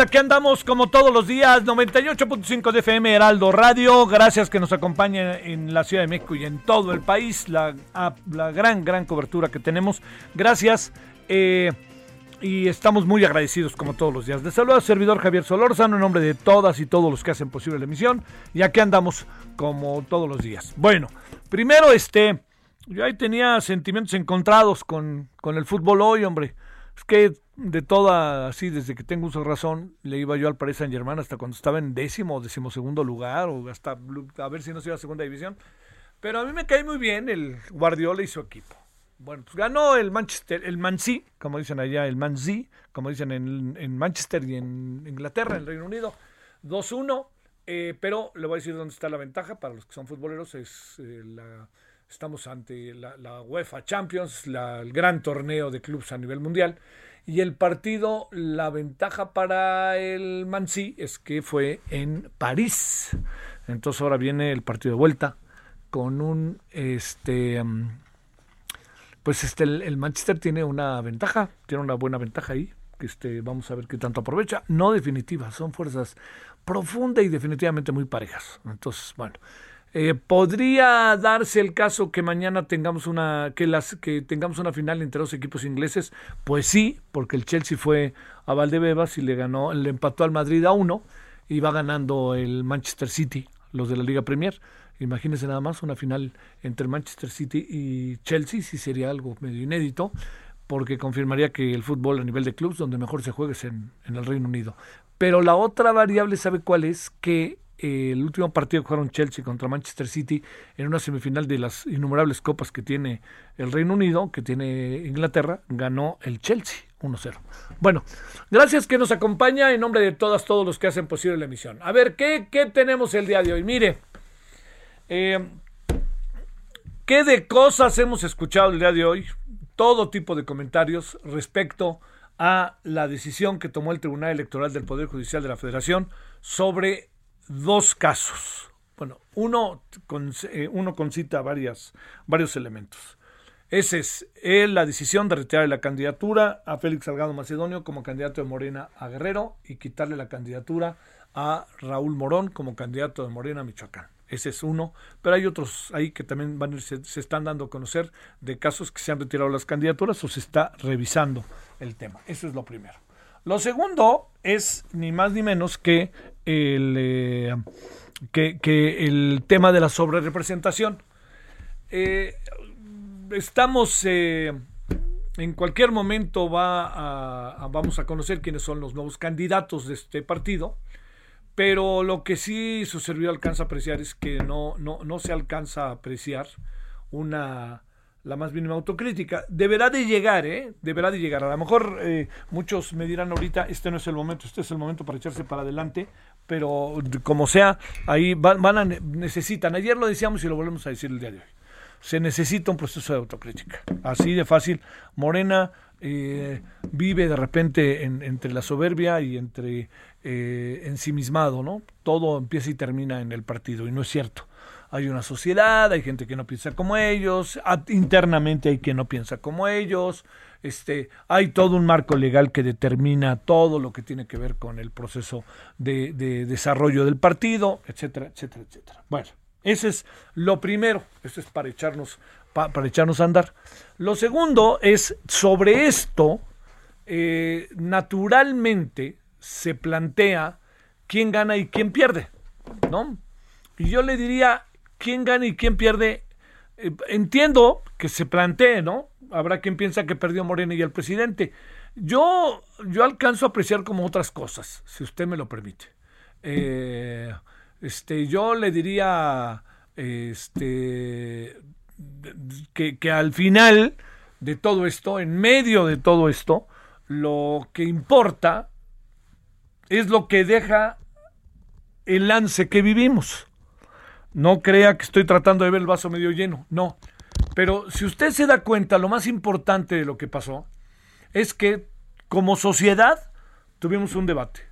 Aquí andamos como todos los días, 98.5 de FM Heraldo Radio. Gracias que nos acompañen en la Ciudad de México y en todo el país, la, a- la gran, gran cobertura que tenemos. Gracias. eh, y estamos muy agradecidos como todos los días. Les saluda el servidor Javier Solórzano en nombre de todas y todos los que hacen posible la emisión. Y aquí andamos como todos los días. Bueno, primero este, yo ahí tenía sentimientos encontrados con, con el fútbol hoy, hombre. Es que de toda, así, desde que tengo uso razón, le iba yo al Paris Saint Germain hasta cuando estaba en décimo o decimosegundo lugar, o hasta a ver si no se iba a segunda división. Pero a mí me cae muy bien el Guardiola y su equipo. Bueno, pues ganó el Manchester, el Mansi, como dicen allá, el Mansi, como dicen en, en Manchester y en Inglaterra, en Reino Unido, 2-1. eh, pero le voy a decir dónde está la ventaja para los que son futboleros. Es, eh, la, estamos ante la, la UEFA Champions, la- el gran torneo de clubes a nivel mundial. Y el partido, la ventaja para el Mansi es que fue en París. Entonces ahora viene el partido de vuelta con un este mm, pues este el, el Manchester tiene una ventaja, tiene una buena ventaja ahí, que este vamos a ver qué tanto aprovecha, no definitiva, son fuerzas profunda y definitivamente muy parejas. Entonces, bueno, eh, podría darse el caso que mañana tengamos una que las que tengamos una final entre dos equipos ingleses, pues sí, porque el Chelsea fue a Valdebebas y le ganó, le empató al Madrid a uno y va ganando el Manchester City, los de la Liga Premier. Imagínense nada más una final entre Manchester City y Chelsea, sí sería algo medio inédito, porque confirmaría que el fútbol a nivel de clubes donde mejor se juega es en, en el Reino Unido. Pero la otra variable, ¿sabe cuál es? Que el último partido que jugaron Chelsea contra Manchester City en una semifinal de las innumerables copas que tiene el Reino Unido, que tiene Inglaterra, ganó el Chelsea 1-0. Bueno, gracias que nos acompaña en nombre de todas, todos los que hacen posible la emisión. A ver, ¿qué, qué tenemos el día de hoy? Mire, eh, ¿qué de cosas hemos escuchado el día de hoy? Todo tipo de comentarios respecto a la decisión que tomó el Tribunal Electoral del Poder Judicial de la Federación sobre dos casos. Bueno, uno, con, eh, uno concita varias, varios elementos. Esa es eh, la decisión de retirar la candidatura a Félix Salgado Macedonio como candidato de Morena a Guerrero y quitarle la candidatura a Raúl Morón como candidato de Morena a Michoacán. Ese es uno, pero hay otros ahí que también van, se, se están dando a conocer de casos que se han retirado las candidaturas o se está revisando el tema. Eso es lo primero. Lo segundo es ni más ni menos que el, eh, que, el tema de la sobrerepresentación. Eh, estamos eh, en cualquier momento va a- vamos a conocer quiénes son los nuevos candidatos de este partido pero lo que sí su servidor alcanza a apreciar es que no, no, no se alcanza a apreciar una la más mínima autocrítica. Deberá de llegar, ¿eh? Deberá de llegar. A lo mejor eh, muchos me dirán ahorita, este no es el momento, este es el momento para echarse para adelante, pero como sea, ahí van, van a, necesitan. Ayer lo decíamos y lo volvemos a decir el día de hoy. se necesita un proceso de autocrítica. Así de fácil. Morena eh, vive de repente entre la soberbia y entre eh, ensimismado, ¿no? Todo empieza y termina en el partido y no es cierto. Hay una sociedad, hay gente que no piensa como ellos, internamente hay quien no piensa como ellos, este, hay todo un marco legal que determina todo lo que tiene que ver con el proceso de, de desarrollo del partido, etcétera, etcétera, etcétera. Bueno, ese es lo primero, eso es para echarnos, para echarnos a andar. Lo segundo es, sobre esto, eh, naturalmente se plantea quién gana y quién pierde, ¿no? Y yo le diría, quién gana y quién pierde, eh, entiendo que se plantee, ¿no? Habrá quien piensa que perdió Morena y el presidente. Yo, yo alcanzo a apreciar como otras cosas, si usted me lo permite. Eh, este, yo le diría este, que, que al final de todo esto, en medio de todo esto, lo que importa es lo que deja el lance que vivimos. No crea que estoy tratando de ver el vaso medio lleno, no. Pero si usted se da cuenta, lo más importante de lo que pasó es que como sociedad tuvimos un debate.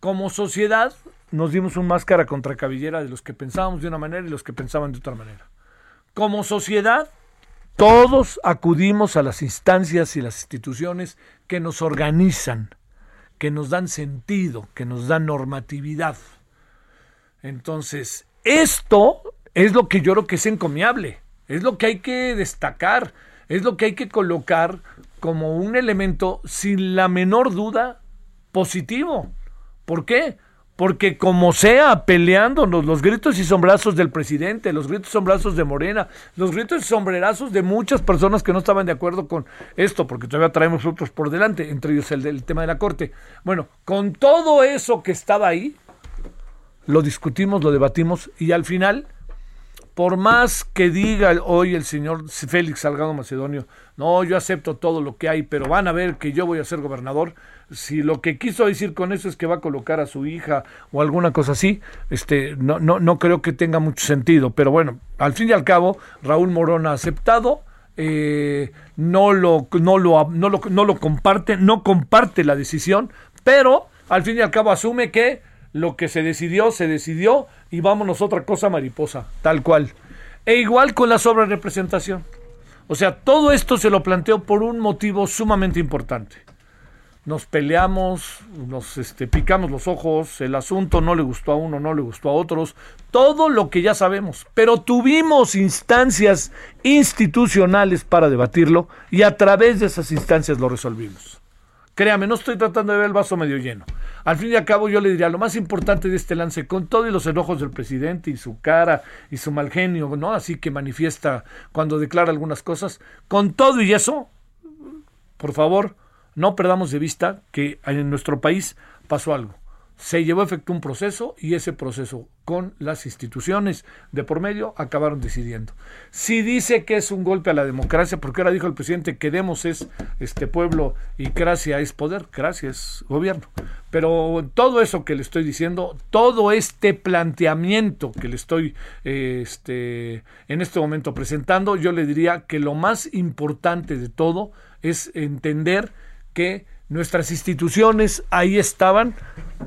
Como sociedad nos dimos un máscara contra cabellera de los que pensábamos de una manera y los que pensaban de otra manera. Como sociedad, todos acudimos a las instancias y las instituciones que nos organizan, que nos dan sentido, que nos dan normatividad. Entonces, esto es lo que yo creo que es encomiable, es lo que hay que destacar, es lo que hay que colocar como un elemento sin la menor duda positivo. ¿Por qué? Porque como sea, peleándonos los gritos y sombrazos del presidente, los gritos y sombrazos de Morena, los gritos y sombrerazos de muchas personas que no estaban de acuerdo con esto, porque todavía traemos otros por delante, entre ellos el del tema de la corte. Bueno, con todo eso que estaba ahí, lo discutimos, lo debatimos y al final por más que diga hoy el señor Félix Salgado Macedonio, no, yo acepto todo lo que hay, pero van a ver que yo voy a ser gobernador, si lo que quiso decir con eso es que va a colocar a su hija o alguna cosa así, este, no, no, no creo que tenga mucho sentido, pero bueno, al fin y al cabo, Raúl Morón ha aceptado, eh, no, lo, no, lo, no, lo, no lo comparte, no comparte la decisión, pero al fin y al cabo asume que lo que se decidió, se decidió y vámonos otra cosa mariposa, tal cual. E igual con la sobrerepresentación. O sea, todo esto se lo planteó por un motivo sumamente importante. Nos peleamos, nos este, picamos los ojos, el asunto no le gustó a uno, no le gustó a otros, todo lo que ya sabemos, pero tuvimos instancias institucionales para debatirlo y a través de esas instancias lo resolvimos. Créame, no estoy tratando de ver el vaso medio lleno. Al fin y al cabo, yo le diría, lo más importante de este lance, con todos los enojos del presidente y su cara y su mal genio, ¿no? Así que manifiesta cuando declara algunas cosas, con todo y eso, por favor, no perdamos de vista que en nuestro país pasó algo se llevó a efecto un proceso y ese proceso con las instituciones de por medio acabaron decidiendo. Si dice que es un golpe a la democracia, porque ahora dijo el presidente que demos es este pueblo y gracia es poder, gracias gobierno. Pero todo eso que le estoy diciendo, todo este planteamiento que le estoy este, en este momento presentando, yo le diría que lo más importante de todo es entender que nuestras instituciones ahí estaban,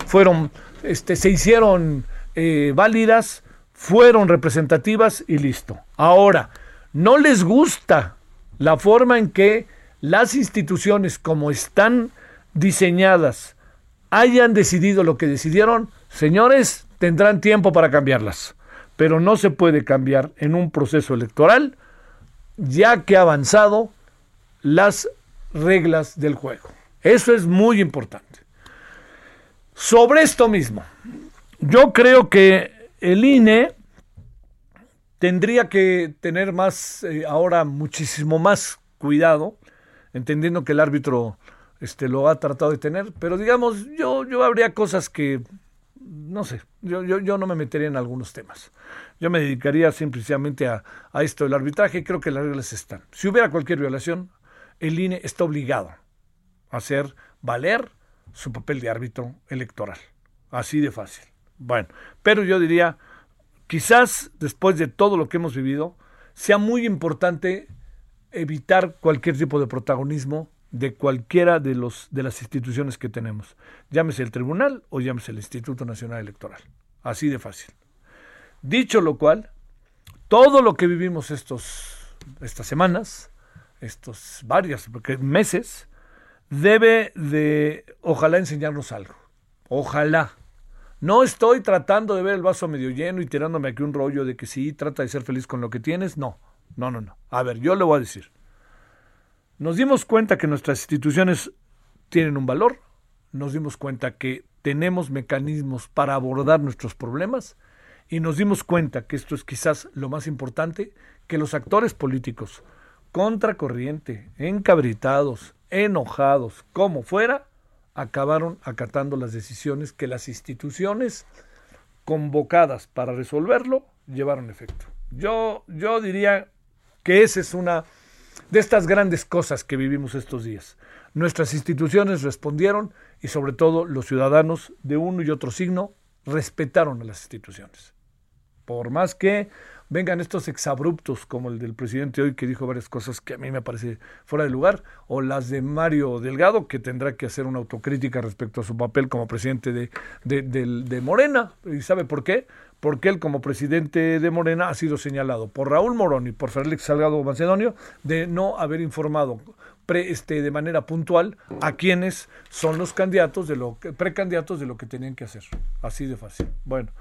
fueron, este, se hicieron eh, válidas, fueron representativas y listo. Ahora, no les gusta la forma en que las instituciones como están diseñadas hayan decidido lo que decidieron, señores, tendrán tiempo para cambiarlas. Pero no se puede cambiar en un proceso electoral ya que ha avanzado las reglas del juego. Eso es muy importante. Sobre esto mismo, yo creo que el INE tendría que tener más, eh, ahora muchísimo más cuidado, entendiendo que el árbitro este, lo ha tratado de tener, pero digamos, yo, yo habría cosas que, no sé, yo, yo, yo no me metería en algunos temas. Yo me dedicaría simplemente a, a esto del arbitraje, creo que las reglas están. Si hubiera cualquier violación, el INE está obligado hacer valer su papel de árbitro electoral. Así de fácil. Bueno, pero yo diría, quizás después de todo lo que hemos vivido, sea muy importante evitar cualquier tipo de protagonismo de cualquiera de, los, de las instituciones que tenemos. Llámese el tribunal o llámese el Instituto Nacional Electoral. Así de fácil. Dicho lo cual, todo lo que vivimos estos, estas semanas, estos varios meses, debe de, ojalá, enseñarnos algo. Ojalá. No estoy tratando de ver el vaso medio lleno y tirándome aquí un rollo de que sí, trata de ser feliz con lo que tienes. No, no, no, no. A ver, yo le voy a decir. Nos dimos cuenta que nuestras instituciones tienen un valor, nos dimos cuenta que tenemos mecanismos para abordar nuestros problemas y nos dimos cuenta que esto es quizás lo más importante, que los actores políticos, contracorriente, encabritados, enojados, como fuera, acabaron acatando las decisiones que las instituciones convocadas para resolverlo llevaron efecto. Yo, yo diría que esa es una de estas grandes cosas que vivimos estos días. Nuestras instituciones respondieron y sobre todo los ciudadanos de uno y otro signo respetaron a las instituciones. Por más que vengan estos exabruptos como el del presidente hoy que dijo varias cosas que a mí me parece fuera de lugar, o las de Mario Delgado que tendrá que hacer una autocrítica respecto a su papel como presidente de, de, Morena. ¿Y sabe por qué? porque él como presidente de Morena ha sido señalado por Raúl Morón y por Félix Salgado Macedonio de no haber informado pre, este, de manera puntual a quienes son los candidatos de lo precandidatos de lo que tenían que hacer. Así de fácil. Bueno,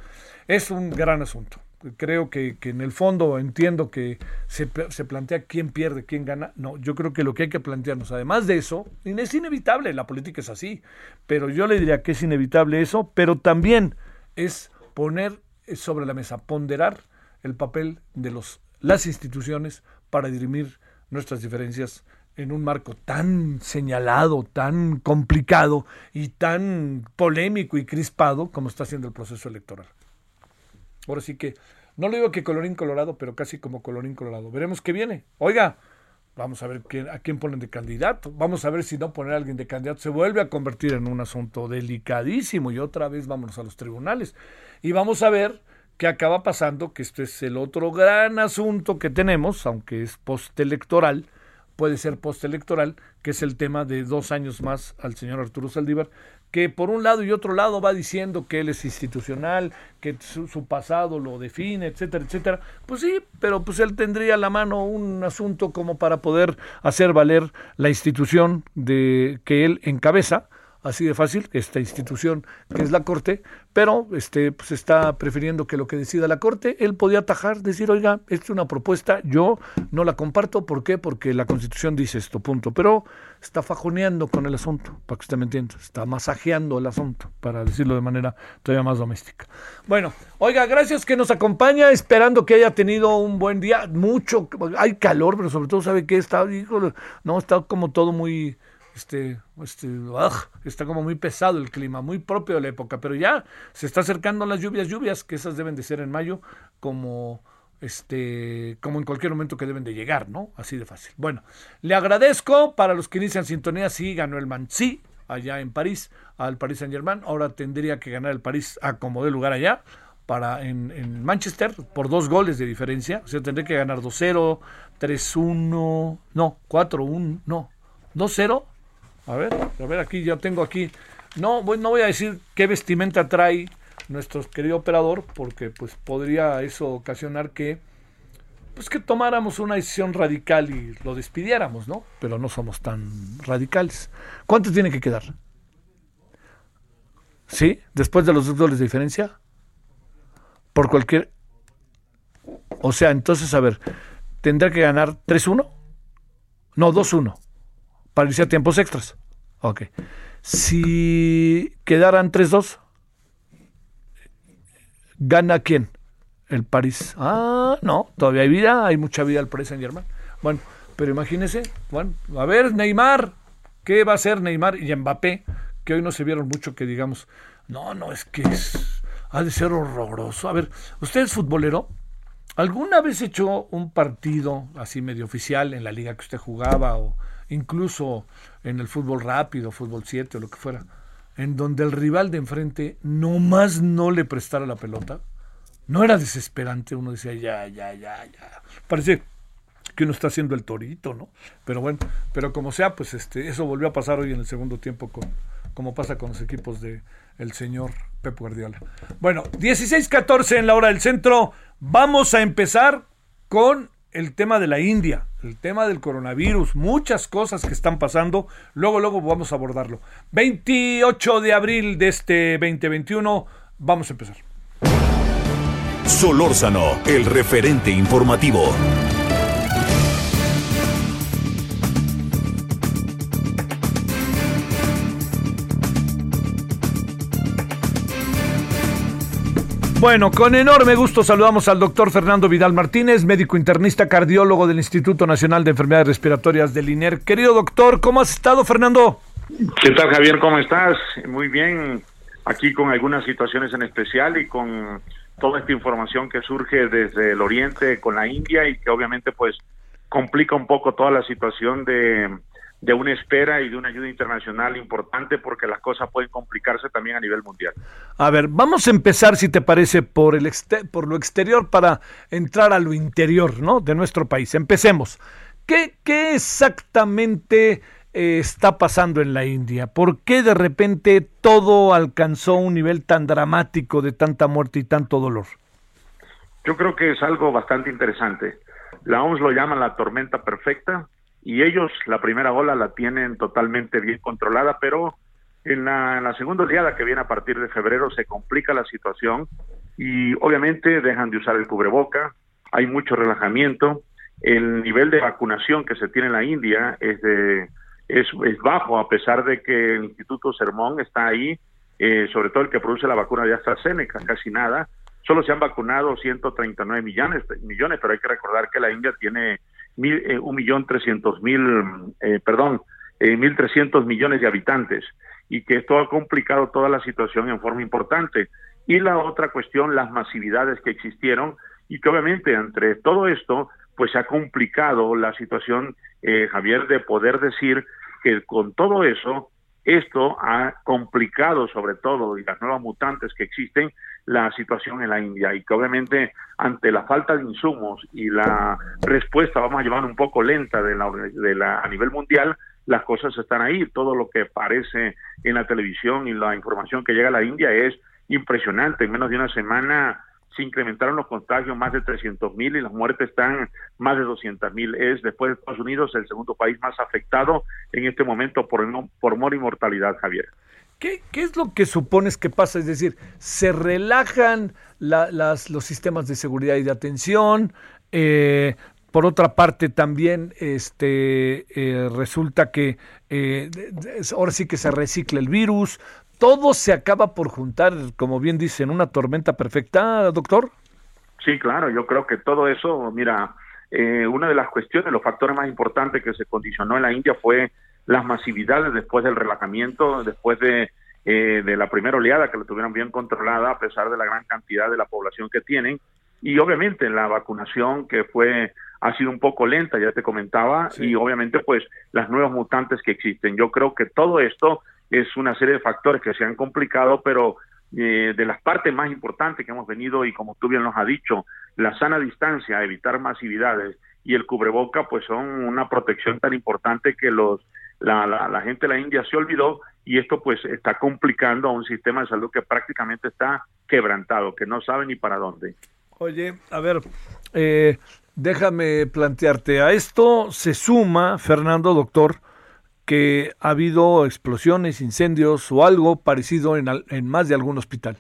es un gran asunto. Creo que, que en el fondo entiendo que se, se, plantea quién pierde, quién gana. No, yo creo que lo que hay que plantearnos, además de eso, es inevitable, la política es así, pero yo le diría que es inevitable eso, pero también es poner sobre la mesa, ponderar el papel de los, las instituciones para dirimir nuestras diferencias en un marco tan señalado, tan complicado y tan polémico y crispado como está siendo el proceso electoral. Ahora sí que, no lo digo que colorín colorado, pero casi como colorín colorado. Veremos qué viene. Oiga, vamos a ver quién, a quién ponen de candidato. Vamos a ver si no poner a alguien de candidato se vuelve a convertir en un asunto delicadísimo y otra vez vámonos a los tribunales. Y vamos a ver qué acaba pasando, que este es el otro gran asunto que tenemos, aunque es postelectoral, puede ser postelectoral, que es el tema de dos años más al señor Arturo Saldívar, que por un lado y otro lado va diciendo que él es institucional, que su, pasado lo define, etcétera, etcétera. Pues sí, pero pues él tendría a la mano un asunto como para poder hacer valer la institución de que él encabeza así de fácil, esta institución que es la Corte, pero este, pues está prefiriendo que lo que decida la Corte, él podía atajar, decir, oiga, esta es una propuesta, yo no la comparto, ¿por qué? Porque la Constitución dice esto, punto. Pero está fajoneando con el asunto, para que usted me entienda, está masajeando el asunto, para decirlo de manera todavía más doméstica. Bueno, oiga, gracias que nos acompaña, esperando que haya tenido un buen día, mucho, hay calor, pero sobre todo sabe que está, no, está como todo muy este, este está como muy pesado el clima, muy propio de la época, pero ya se está acercando las lluvias, lluvias, que esas deben de ser en mayo, como este, como en cualquier momento que deben de llegar, ¿no? Así de fácil. Bueno, le agradezco para los que inician sintonía, sí, ganó el Mansi allá en París, al Paris Saint Germain, ahora tendría que ganar el París a como de lugar allá, para en, en, Manchester por dos goles de diferencia, o sea, tendría que ganar 2-0, 3-1, no, 4-1, no, 2-0 a ver, a ver, aquí ya tengo aquí. No, no voy a decir qué vestimenta trae nuestro querido operador, porque pues podría eso ocasionar que pues que tomáramos una decisión radical y lo despidiéramos, ¿no? Pero no somos tan radicales. ¿Cuánto tiene que quedar? ¿Sí? Después de los dos goles de diferencia. Por cualquier... O sea, entonces, a ver, ¿tendrá que ganar 3-1? No, 2-1 para irse a tiempos extras. Ok. Si quedaran 3-2, ¿gana quién? El París. Ah, no, todavía hay vida, hay mucha vida al Paris Saint Germain. Bueno, pero imagínese, bueno, a ver, Neymar, ¿qué va a hacer Neymar y Mbappé? Que hoy no se vieron mucho que digamos, no, no, es que es, ha de ser horroroso. A ver, ¿usted es futbolero? ¿Alguna vez echó un partido así medio oficial en la liga que usted jugaba o incluso en el fútbol rápido, fútbol 7 o lo que fuera, en donde el rival de enfrente nomás no le prestara la pelota, no era desesperante, uno decía, ya, ya, ya, ya. Parece que uno está haciendo el torito, ¿no? Pero bueno, pero como sea, pues este, eso volvió a pasar hoy en el segundo tiempo con, como pasa con los equipos de el señor Pep Guardiola. Bueno, 16-14 en la hora del centro. Vamos a empezar con el tema de la India, el tema del coronavirus, muchas cosas que están pasando. Luego, luego vamos a abordarlo. 28 de abril de este 2021, vamos a empezar. Solórzano, el referente informativo. Bueno, con enorme gusto saludamos al doctor Fernando Vidal Martínez, médico internista cardiólogo del Instituto Nacional de Enfermedades Respiratorias del INER. Querido doctor, ¿cómo has estado, Fernando? ¿Qué tal, Javier? ¿Cómo estás? Muy bien, aquí con algunas situaciones en especial y con toda esta información que surge desde el oriente con la India y que obviamente pues complica un poco toda la situación de de una espera y de una ayuda internacional importante porque las cosas pueden complicarse también a nivel mundial. A ver, vamos a empezar, si te parece, por, el por lo exterior para entrar a lo interior ¿no? de nuestro país. Empecemos. ¿Qué, qué exactamente eh, está pasando en la India? ¿Por qué de repente todo alcanzó un nivel tan dramático de tanta muerte y tanto dolor? Yo creo que es algo bastante interesante. La OMS lo llama la tormenta perfecta y ellos la primera ola la tienen totalmente bien controlada, pero en la, segunda oleada que viene a partir de febrero se complica la situación y obviamente dejan de usar el cubreboca, hay mucho relajamiento, el nivel de vacunación que se tiene en la India es, de, es, es bajo a pesar de que el Instituto Sermón está ahí, eh, sobre todo el que produce la vacuna de AstraZeneca, casi nada, solo se han vacunado 139 millones, millones, pero hay que recordar que la India tiene eh, un millón trescientos mil, eh, perdón, eh, mil trescientos millones de habitantes y que esto ha complicado toda la situación en forma importante. Y la otra cuestión, las masividades que existieron y que obviamente entre todo esto, pues se ha complicado la situación, Javier, de poder decir que con todo eso, esto ha complicado sobre todo, y las nuevas mutantes que existen, la situación en la India y que obviamente ante la falta de insumos y la respuesta vamos a llevar un poco lenta de la, de la a nivel mundial las cosas están ahí todo lo que parece en la televisión y la información que llega a la India es impresionante en menos de una semana se incrementaron los contagios más de 300 mil y las muertes están más de 200 mil. Es después de Estados Unidos el segundo país más afectado en este momento por, por mor y mortalidad, Javier. ¿Qué, es lo que supones que pasa? Es decir, ¿se relajan las, los sistemas de seguridad y de atención? Eh, por otra parte, también este, eh, resulta que eh, ahora sí que se recicla el virus. Todo se acaba por juntar, como bien dicen, una tormenta perfecta, doctor. Sí, claro, yo creo que todo eso, mira, una de las cuestiones, los factores más importantes que se condicionó en la India fue las masividades después del relajamiento, después de, eh, de la primera oleada que lo tuvieron bien controlada a pesar de la gran cantidad de la población que tienen y obviamente la vacunación que fue ha sido un poco lenta, ya te comentaba, y obviamente pues las nuevas mutantes que existen. Yo creo que todo esto es una serie de factores que se han complicado, pero eh, de las partes más importantes que hemos venido y como tú bien nos has dicho, la sana distancia, evitar masividades y el cubreboca pues son una protección tan importante que los la, la, gente de la India se olvidó y esto pues está complicando a un sistema de salud que prácticamente está quebrantado, que no sabe ni para dónde. Oye, a ver, eh, déjame plantearte, a esto se suma, Fernando, doctor, que ha habido explosiones, incendios o algo parecido en, en más de algún hospital.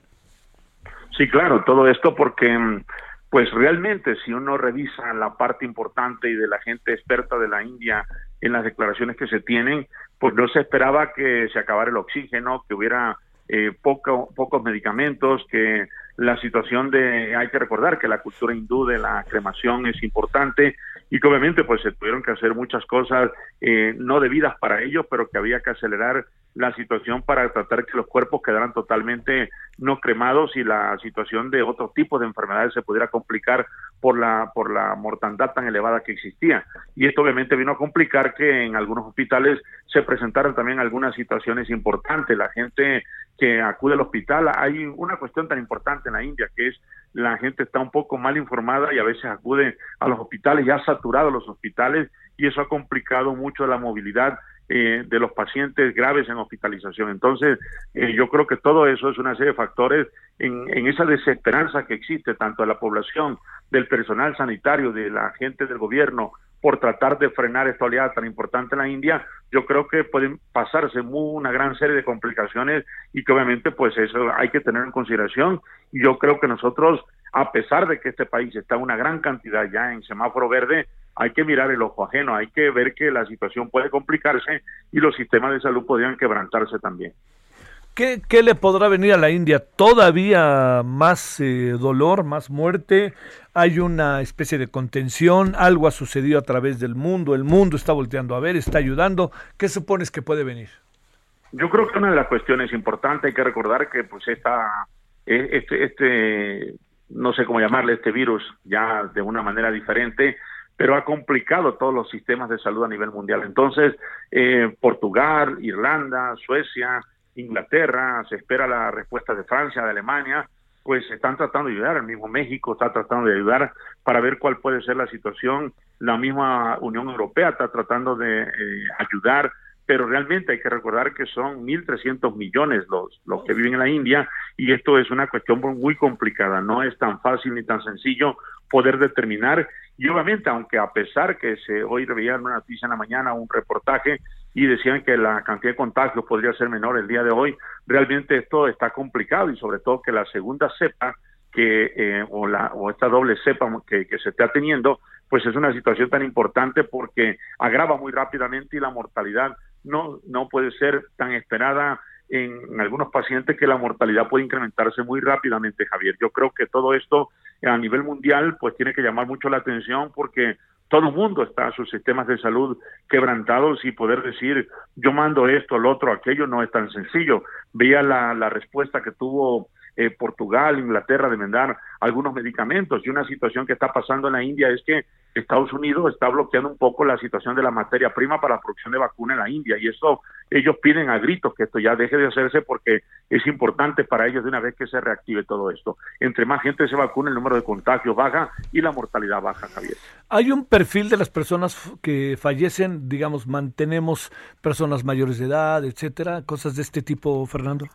Sí, claro, todo esto porque pues realmente si uno revisa la parte importante y de la gente experta de la India en las declaraciones que se tienen, pues no se esperaba que se acabara el oxígeno, que hubiera eh, poco, pocos medicamentos, que la situación de, hay que recordar que la cultura hindú de la cremación es importante y que obviamente pues se tuvieron que hacer muchas cosas eh, no debidas para ellos, pero que había que acelerar la situación para tratar que los cuerpos quedaran totalmente no cremados y la situación de otro tipo de enfermedades se pudiera complicar por la por la mortandad tan elevada que existía. Y esto obviamente vino a complicar que en algunos hospitales se presentaran también algunas situaciones importantes. La gente que acude al hospital hay una cuestión tan importante en la India que es la gente está un poco mal informada y a veces acude a los hospitales, ya saturados los hospitales, y eso ha complicado mucho la movilidad eh, de los pacientes graves en hospitalización. Entonces, eh, yo creo que todo eso es una serie de factores en, en esa desesperanza que existe tanto de la población, del personal sanitario, de la gente del gobierno, por tratar de frenar esta oleada tan importante en la India, yo creo que pueden pasarse muy, una gran serie de complicaciones y que obviamente pues eso hay que tener en consideración y yo creo que nosotros, a pesar de que este país está una gran cantidad ya en semáforo verde, hay que mirar el ojo ajeno, hay que ver que la situación puede complicarse y los sistemas de salud podrían quebrantarse también. ¿Qué, ¿Qué, le podrá venir a la India? ¿Todavía más eh, dolor, más muerte? ¿Hay una especie de contención? ¿Algo ha sucedido a través del mundo? ¿El mundo está volteando a ver? ¿Está ayudando? ¿Qué supones que puede venir? Yo creo que una de las cuestiones importantes, hay que recordar que pues esta, e, este, este, no sé cómo llamarle, este virus ya de una manera diferente, pero ha complicado todos los sistemas de salud a nivel mundial. Entonces, eh, Portugal, Irlanda, Suecia, Inglaterra, se espera la respuesta de Francia, de Alemania, pues están tratando de ayudar, el mismo México está tratando de ayudar para ver cuál puede ser la situación, la misma Unión Europea está tratando de eh, ayudar, pero realmente hay que recordar que son 1.300 millones los, los que viven en la India y esto es una cuestión muy complicada, no es tan fácil ni tan sencillo poder determinar y obviamente, aunque a pesar que se hoy veía una noticia en la mañana, un reportaje, y decían que la cantidad de contagios podría ser menor el día de hoy, realmente esto está complicado y sobre todo que la segunda cepa que eh, o la o esta doble cepa que, que se está teniendo, pues es una situación tan importante porque agrava muy rápidamente y la mortalidad no no puede ser tan esperada en, algunos pacientes que la mortalidad puede incrementarse muy rápidamente, Javier. Yo creo que todo esto a nivel mundial pues tiene que llamar mucho la atención porque todo el mundo está sus sistemas de salud quebrantados y poder decir yo mando esto, el otro, aquello no es tan sencillo. Veía la, la respuesta que tuvo eh, Portugal, Inglaterra de mandar algunos medicamentos y una situación que está pasando en la India es que Estados Unidos está bloqueando un poco la situación de la materia prima para la producción de vacuna en la India y eso ellos piden a gritos que esto ya deje de hacerse porque es importante para ellos de una vez que se reactive todo esto. Entre más gente se vacuna, el número de contagios baja y la mortalidad baja, Javier. Hay un perfil de las personas que fallecen, digamos, mantenemos personas mayores de edad, etcétera, cosas de este tipo, Fernando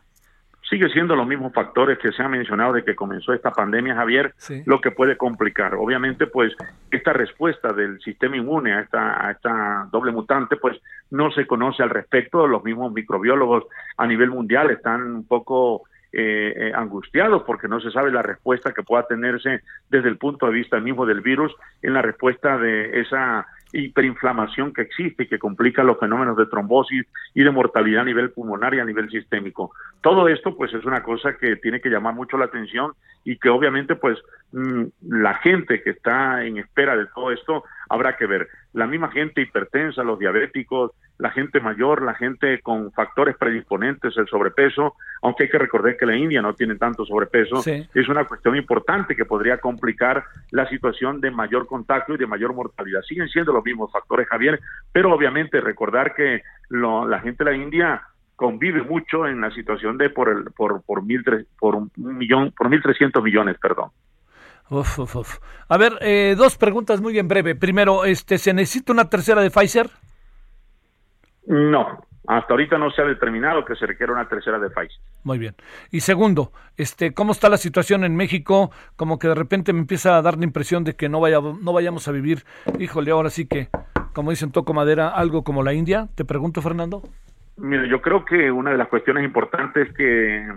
sigue siendo los mismos factores que se han mencionado de que comenzó esta pandemia, Javier, lo que puede complicar. Obviamente, pues, esta respuesta del sistema inmune a esta, a esta doble mutante, pues, no se conoce al respecto. Los mismos microbiólogos a nivel mundial están un poco eh, eh, angustiados porque no se sabe la respuesta que pueda tenerse desde el punto de vista mismo del virus en la respuesta de esa hiperinflamación que existe y que complica los fenómenos de trombosis y de mortalidad a nivel pulmonar y a nivel sistémico. Todo esto pues es una cosa que tiene que llamar mucho la atención y que obviamente pues mm, la gente que está en espera de todo esto habrá que ver. La misma gente hipertensa, los diabéticos, la gente mayor, la gente con factores predisponentes, el sobrepeso, aunque hay que recordar que la India no tiene tanto sobrepeso, es una cuestión importante que podría complicar la situación de mayor contagio y de mayor mortalidad. Siguen siendo los mismos factores, Javier, pero obviamente recordar que la gente de la India convive mucho en la situación de por el por por mil por un millón por mil trescientos millones perdón a ver eh, dos preguntas muy en breve. Primero este se necesita una tercera de Pfizer no hasta ahorita no se ha determinado que se requiera una tercera de Pfizer. Muy bien. Y segundo este cómo está la situación en México como que de repente me empieza a dar la impresión de que no vaya no vayamos a vivir híjole ahora sí que como dicen toco madera algo como la India. Te pregunto Fernando. Mire, yo creo que una de las cuestiones importantes es que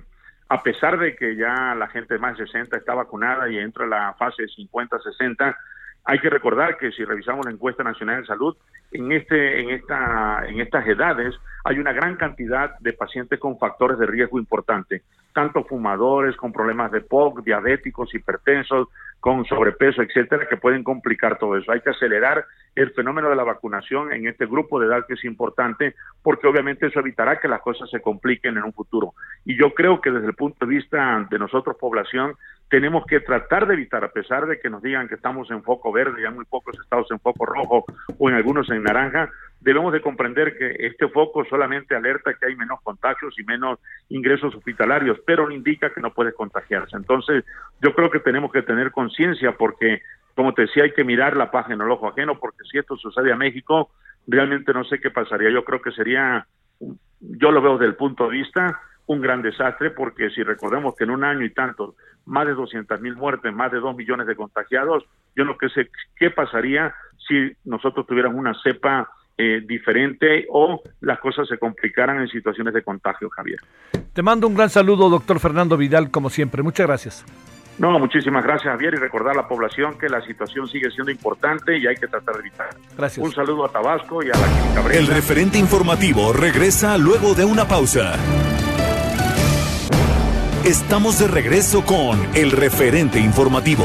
a pesar de que ya la gente más de 60 está vacunada y entra en la fase 50-60, hay que recordar que si revisamos la encuesta nacional de salud, en este, en esta, en estas edades hay una gran cantidad de pacientes con factores de riesgo importante, tanto fumadores con problemas de POC, diabéticos, hipertensos, con sobrepeso, etcétera, que pueden complicar todo eso. Hay que acelerar el fenómeno de la vacunación en este grupo de edad que es importante, porque obviamente eso evitará que las cosas se compliquen en un futuro. Y yo creo que desde el punto de vista de nosotros, población, tenemos que tratar de evitar, a pesar de que nos digan que estamos en foco verde, ya muy pocos estados en foco rojo o en algunos en naranja, debemos de comprender que este foco solamente alerta que hay menos contagios y menos ingresos hospitalarios, pero no indica que no puedes contagiarse. Entonces, yo creo que tenemos que tener conciencia porque, como te decía, hay que mirar la página en el ojo ajeno, porque si esto sucede a México, realmente no sé qué pasaría. Yo creo que sería, yo lo veo desde el punto de vista, un gran desastre, porque si recordemos que en un año y tanto, más de 200 mil muertes, más de 2 millones de contagiados, yo no sé qué pasaría si nosotros tuviéramos una cepa eh, diferente o las cosas se complicaran en situaciones de contagio, Javier. Te mando un gran saludo, doctor Fernando Vidal, como siempre. Muchas gracias. No, muchísimas gracias, Javier, y recordar a la población que la situación sigue siendo importante y hay que tratar de evitar. Gracias. Un saludo a Tabasco y a la Brenda. El referente informativo regresa luego de una pausa. Estamos de regreso con el referente informativo.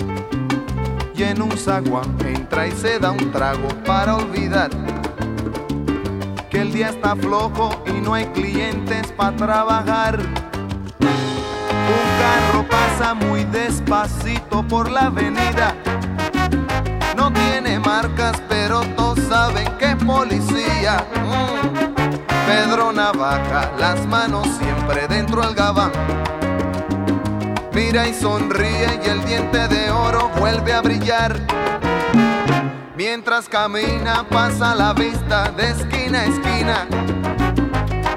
y en un zaguán entra y se da un trago para olvidar que el día está flojo y no hay clientes para trabajar. Un carro pasa muy despacito por la avenida. No tiene marcas, pero todos saben que es policía. Mm. Pedro Navaja, las manos siempre dentro del gabán mira y sonríe y el diente de oro vuelve a brillar. Mientras camina pasa la vista de esquina a esquina.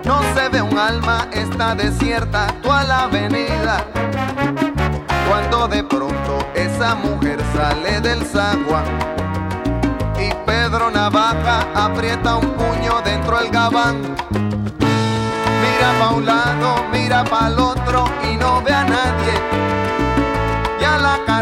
No se ve un alma, está desierta toda la avenida. Cuando de pronto esa mujer sale del zaguán y Pedro Navaja aprieta un puño dentro del gabán. Mira pa' un lado, mira pa' el otro y no ve a nadie.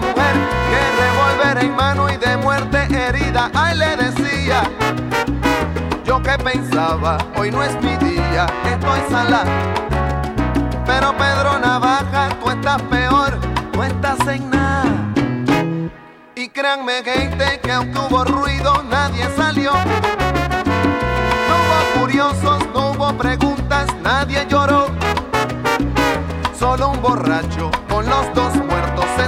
mujer que revolver en mano y de muerte herida. Ay, le decía, yo que pensaba, hoy no es mi día, estoy sala. Pero Pedro Navaja, tú estás peor, tú estás en nada. Y créanme gente que aunque hubo ruido, nadie salió. No hubo curiosos, no hubo preguntas, nadie lloró. Solo un borracho con los dos muertos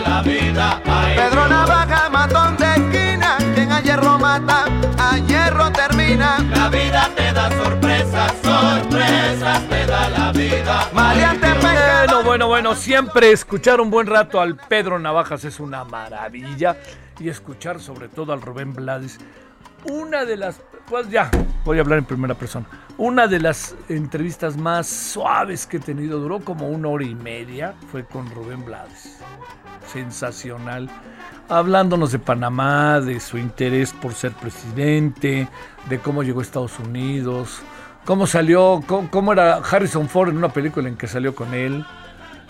La vida. Ay, Pedro Navaja, matón de esquina, quien a hierro mata, a hierro termina. La vida te da sorpresas, sorpresas te da la vida. Maleante Bueno, bueno, bueno, siempre escuchar un buen rato al Pedro Navajas es una maravilla. Y escuchar sobre todo al Rubén Blades. Una de las, pues ya, voy a hablar en primera persona. Una de las entrevistas más suaves que he tenido, duró como una hora y media, fue con Rubén Blades. Sensacional. Hablándonos de Panamá, de su interés por ser presidente, de cómo llegó a Estados Unidos, cómo salió, cómo, era Harrison Ford en una película en que salió con él.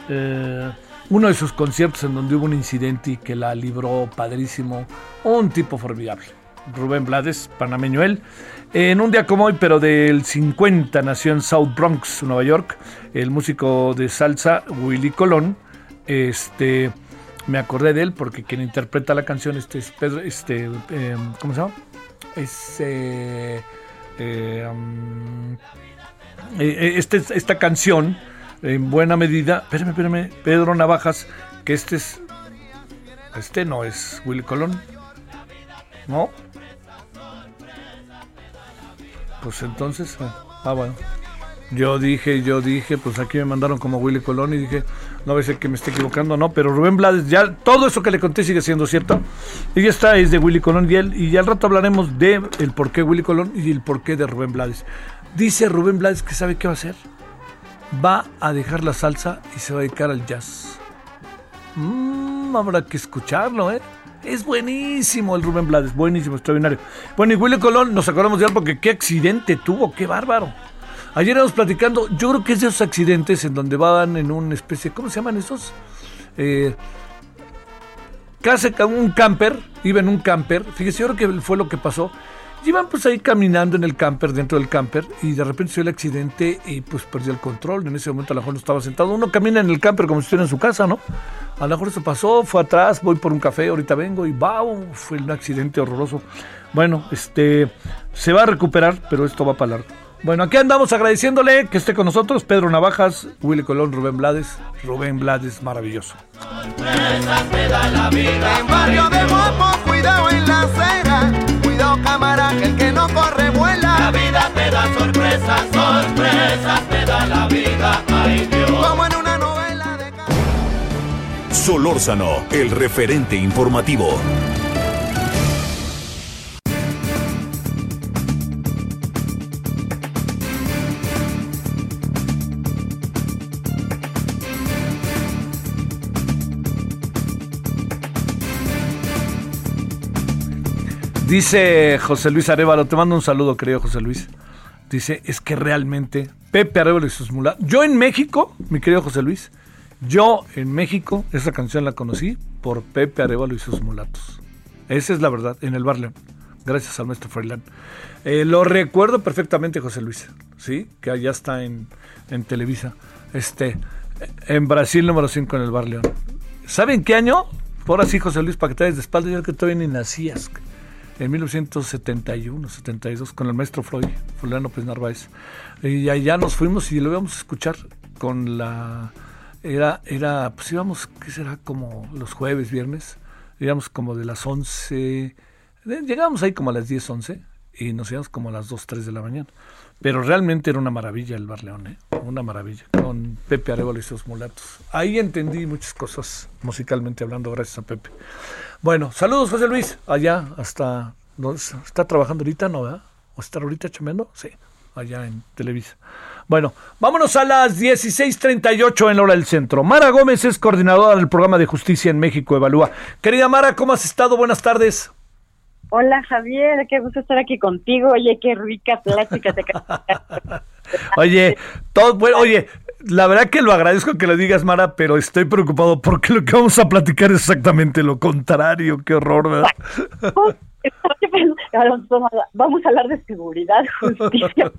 Eh, uno de sus conciertos en donde hubo un incidente y que la libró padrísimo. Un tipo formidable. Rubén Blades, panameño él. En un día como hoy, pero del 50, nació en South Bronx, Nueva York, el músico de salsa Willy Colón. Este, me acordé de él porque quien interpreta la canción este es Pedro, este, eh, ¿cómo se llama? Es eh, eh, um, eh, este, esta canción, en buena medida, espérame, espérame, Pedro Navajas, que este es, este no es Willy Colón, ¿no? Pues entonces, ah, bueno. Yo dije, yo dije, pues aquí me mandaron como Willy Colón y dije, no a veces que me esté equivocando, no, pero Rubén Blades, ya todo eso que le conté sigue siendo cierto. Y ya está, es de Willy Colón y él, y al rato hablaremos de el por qué Willy Colón y el por qué de Rubén Blades. Dice Rubén Blades que sabe qué va a hacer. Va a dejar la salsa y se va a dedicar al jazz. Mm, habrá que escucharlo, ¿eh? Es buenísimo el Rubén Blades, buenísimo, extraordinario. Bueno, y Willy Colón, nos acordamos de él porque qué accidente tuvo, qué bárbaro. Ayer íbamos platicando, yo creo que es de esos accidentes en donde van en una especie, ¿cómo se llaman esos? Eh, casi ca- un camper, iba en un camper, fíjese, yo creo que fue lo que pasó. Iban pues ahí caminando en el camper, dentro del camper, y de repente se dio el accidente y pues perdió el control. En ese momento a lo mejor no estaba sentado. Uno camina en el camper como si estuviera en su casa, ¿no? A lo mejor eso pasó, fue atrás, voy por un café, ahorita vengo y ¡wow! Fue un accidente horroroso. Bueno, este, se va a recuperar, pero esto va para largo. Bueno, aquí andamos agradeciéndole que esté con nosotros Pedro Navajas, Willy Colón, Rubén Blades. Rubén Blades, maravilloso. sorpresas te da la vida. En barrio de guapo, cuidado en la acera. Cuidado cámara, que el que no corre La vuela. vida te da sorpresas, sorpresas te da la vida. Ay Dios. Como en una novela de... Solórzano, el referente informativo. Dice José Luis Arevalo, te mando un saludo, querido José Luis. Dice, es que realmente Pepe Arevalo y sus mulatos. Yo en México, mi querido José Luis, yo en México, esa canción la conocí por Pepe Arevalo y sus mulatos. Esa es la verdad, en el Bar León. Gracias al maestro Froilán. Eh, lo recuerdo perfectamente, José Luis. Sí, que allá está en, en Televisa. Este, en Brasil número 5 en el Bar León. ¿Saben qué año? Por así, José Luis, para que te des de espalda, yo creo que todavía ni nacías. En 1971, 72, con el maestro Freud, Fulano López Narváez. Y allá nos fuimos y lo íbamos a escuchar con la... Era, era, pues íbamos, ¿qué será? Como los jueves, viernes. Íbamos como de las 11... eh, Llegábamos ahí como a las 10, 11 y nos íbamos como a las 2, 3 de la mañana. Pero realmente era una maravilla el Bar León, ¿eh? Una maravilla. Con Pepe Arevalo y sus mulatos. Ahí entendí muchas cosas musicalmente hablando, gracias a Pepe. Bueno, saludos José Luis. Allá hasta... ¿no? ¿Está trabajando ahorita? ¿No, verdad? ¿O está ahorita chambeando? Sí, allá en Televisa. Bueno, vámonos a las 16.38 en la hora del centro. Mara Gómez es coordinadora del programa de justicia en México Evalúa. Querida Mara, ¿cómo has estado? Buenas tardes. Hola Javier, qué gusto estar aquí contigo. Oye, qué rica plática te Oye, todo, bueno, oye, la verdad que lo agradezco que lo digas, Mara, pero estoy preocupado porque lo que vamos a platicar es exactamente lo contrario. Qué horror, ¿verdad? Vamos a hablar de seguridad, justicia.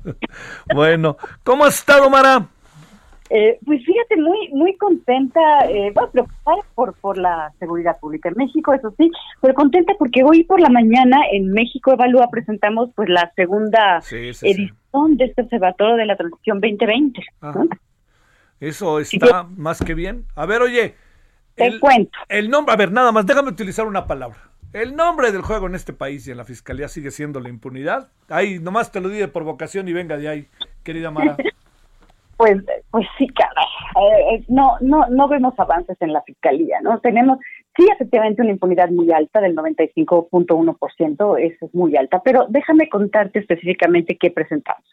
bueno, ¿cómo has estado, Mara? Eh, pues fíjate, muy muy contenta, eh, bueno, preocupada por, por la seguridad pública en México, eso sí, pero contenta porque hoy por la mañana en México Evalúa presentamos pues la segunda edición de este observatorio de la transición 2020. Eso está más que bien. A ver, oye. Te cuento. El nombre, a ver, nada más, déjame utilizar una palabra. El nombre del juego en este país y en la fiscalía sigue siendo la impunidad. Ahí, nomás te lo di de provocación y venga de ahí, querida Mara. Pues, pues sí, caray. Eh, eh, no, no, no vemos avances en la fiscalía, ¿no? Tenemos, sí, efectivamente, una impunidad muy alta del 95.1%, eso es muy alta, pero déjame contarte específicamente qué presentamos.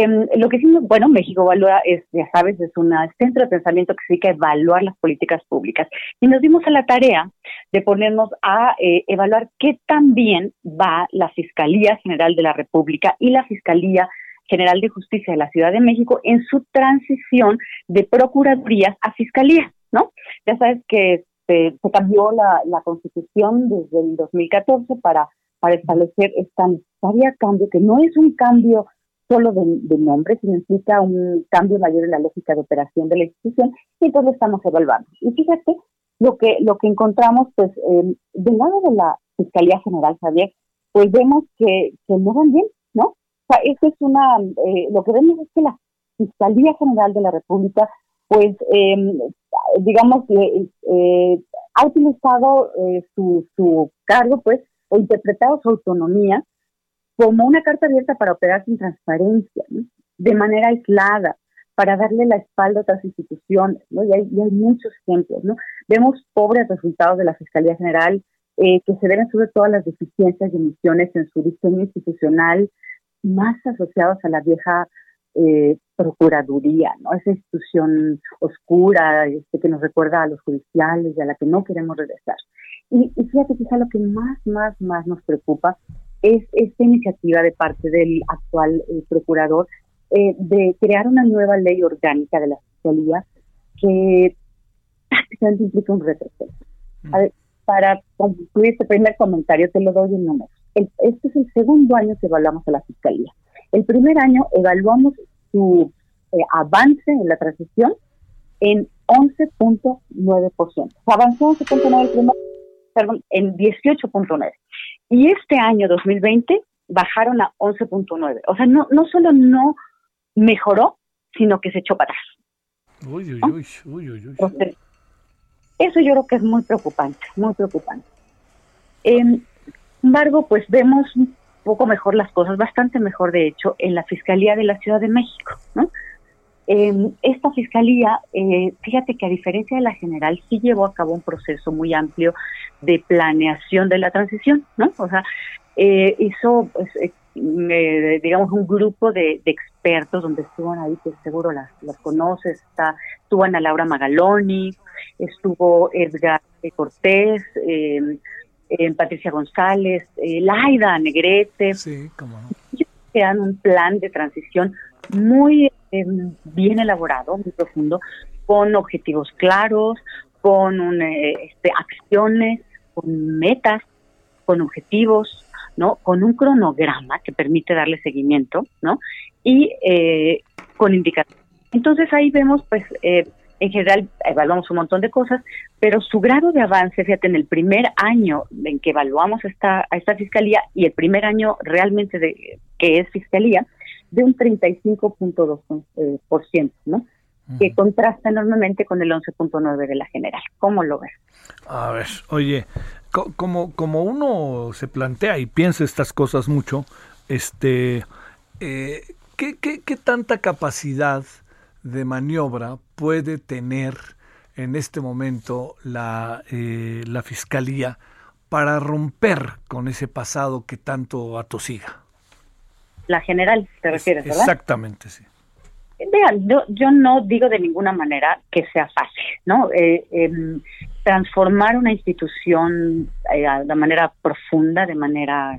Em, lo que hicimos, bueno, México Evalúa es, ya sabes, es un centro de pensamiento que se dedica a evaluar las políticas públicas. Y nos dimos a la tarea de ponernos a eh, evaluar qué tan bien va la Fiscalía General de la República y la Fiscalía General de Justicia de la Ciudad de México en su transición de procuradurías a fiscalía, ¿no? Ya sabes que se, cambió la, constitución desde el 2014 para, para establecer esta necesaria cambio, que no es un cambio solo de, de, nombre, sino implica un cambio mayor en la lógica de operación de la institución, y entonces estamos evaluando. Y fíjate, lo que, lo que encontramos, pues, eh, del lado de la Fiscalía General, Javier, pues vemos que, que no van bien, ¿no? sea, eso es una, eh, lo que vemos es que la Fiscalía General de la República, pues, em, digamos, eh, ha utilizado eh, su, su cargo, pues, o interpretado su autonomía como una carta abierta para operar sin transparencia, de manera aislada, para darle la espalda a otras instituciones, ¿no? Y hay, y hay muchos ejemplos, ¿no? Vemos pobres resultados de la Fiscalía General que se deben sobre todo las deficiencias y emisiones en su diseño institucional, más asociados a la vieja eh, procuraduría, ¿no? Esa institución oscura este, que nos recuerda a los judiciales y a la que no queremos regresar. Y, fíjate, quizá lo que más, más, más nos preocupa es esta iniciativa de parte del actual eh, procurador eh, de crear una nueva ley orgánica de la fiscalía que prácticamente implica un retroceso. Mm. A ver, para concluir este primer comentario, te lo doy en números este es el segundo año que evaluamos a la Fiscalía. El primer año evaluamos su eh, avance en la transición en 11.9%. Avanzó 11.9 perdón, en 18.9. Y este año 2020 bajaron a 11.9. O sea, no, no solo no mejoró, sino que se echó para atrás. Uy, uy, uy, uy, uy, eso yo creo que es muy preocupante, muy preocupante. Eh, sin embargo, pues vemos un poco mejor las cosas, bastante mejor de hecho, en la Fiscalía de la Ciudad de México, ¿no? Esta fiscalía, eh, fíjate que a diferencia de la general, sí llevó a cabo un proceso muy amplio de planeación de la transición, ¿no? O sea, eh, hizo, pues, eh, digamos, un grupo de, expertos donde estuvo ahí, que seguro las, las conoces, está, estuvo Ana Laura Magaloni, estuvo Edgar Cortés, eh, Patricia González, eh, Laida Negrete. Sí, cómo no. un plan de transición muy eh, bien elaborado, muy profundo, con objetivos claros, con eh, este, acciones, con metas, con objetivos, ¿no? Con un cronograma que permite darle seguimiento, ¿no? Y eh, con indicadores. Entonces ahí vemos, pues, eh, en general evaluamos un montón de cosas, pero su grado de avance, fíjate, en el primer año en que evaluamos esta, a esta fiscalía y el primer año realmente de que es fiscalía, de un 35.2%, eh, por ciento, ¿no? Que contrasta enormemente con el 11.9 de la general. ¿Cómo lo ves? A ver, oye, como, como uno se plantea y piensa estas cosas mucho, este, eh, ¿qué, qué, qué tanta capacidad de maniobra puede tener en este momento la, eh, la Fiscalía para romper con ese pasado que tanto atosiga? La general, te refieres, ¿verdad? Exactamente, sí. Vean, yo, no digo de ninguna manera que sea fácil, ¿no? Eh, em, transformar una institución eh, de manera profunda, de manera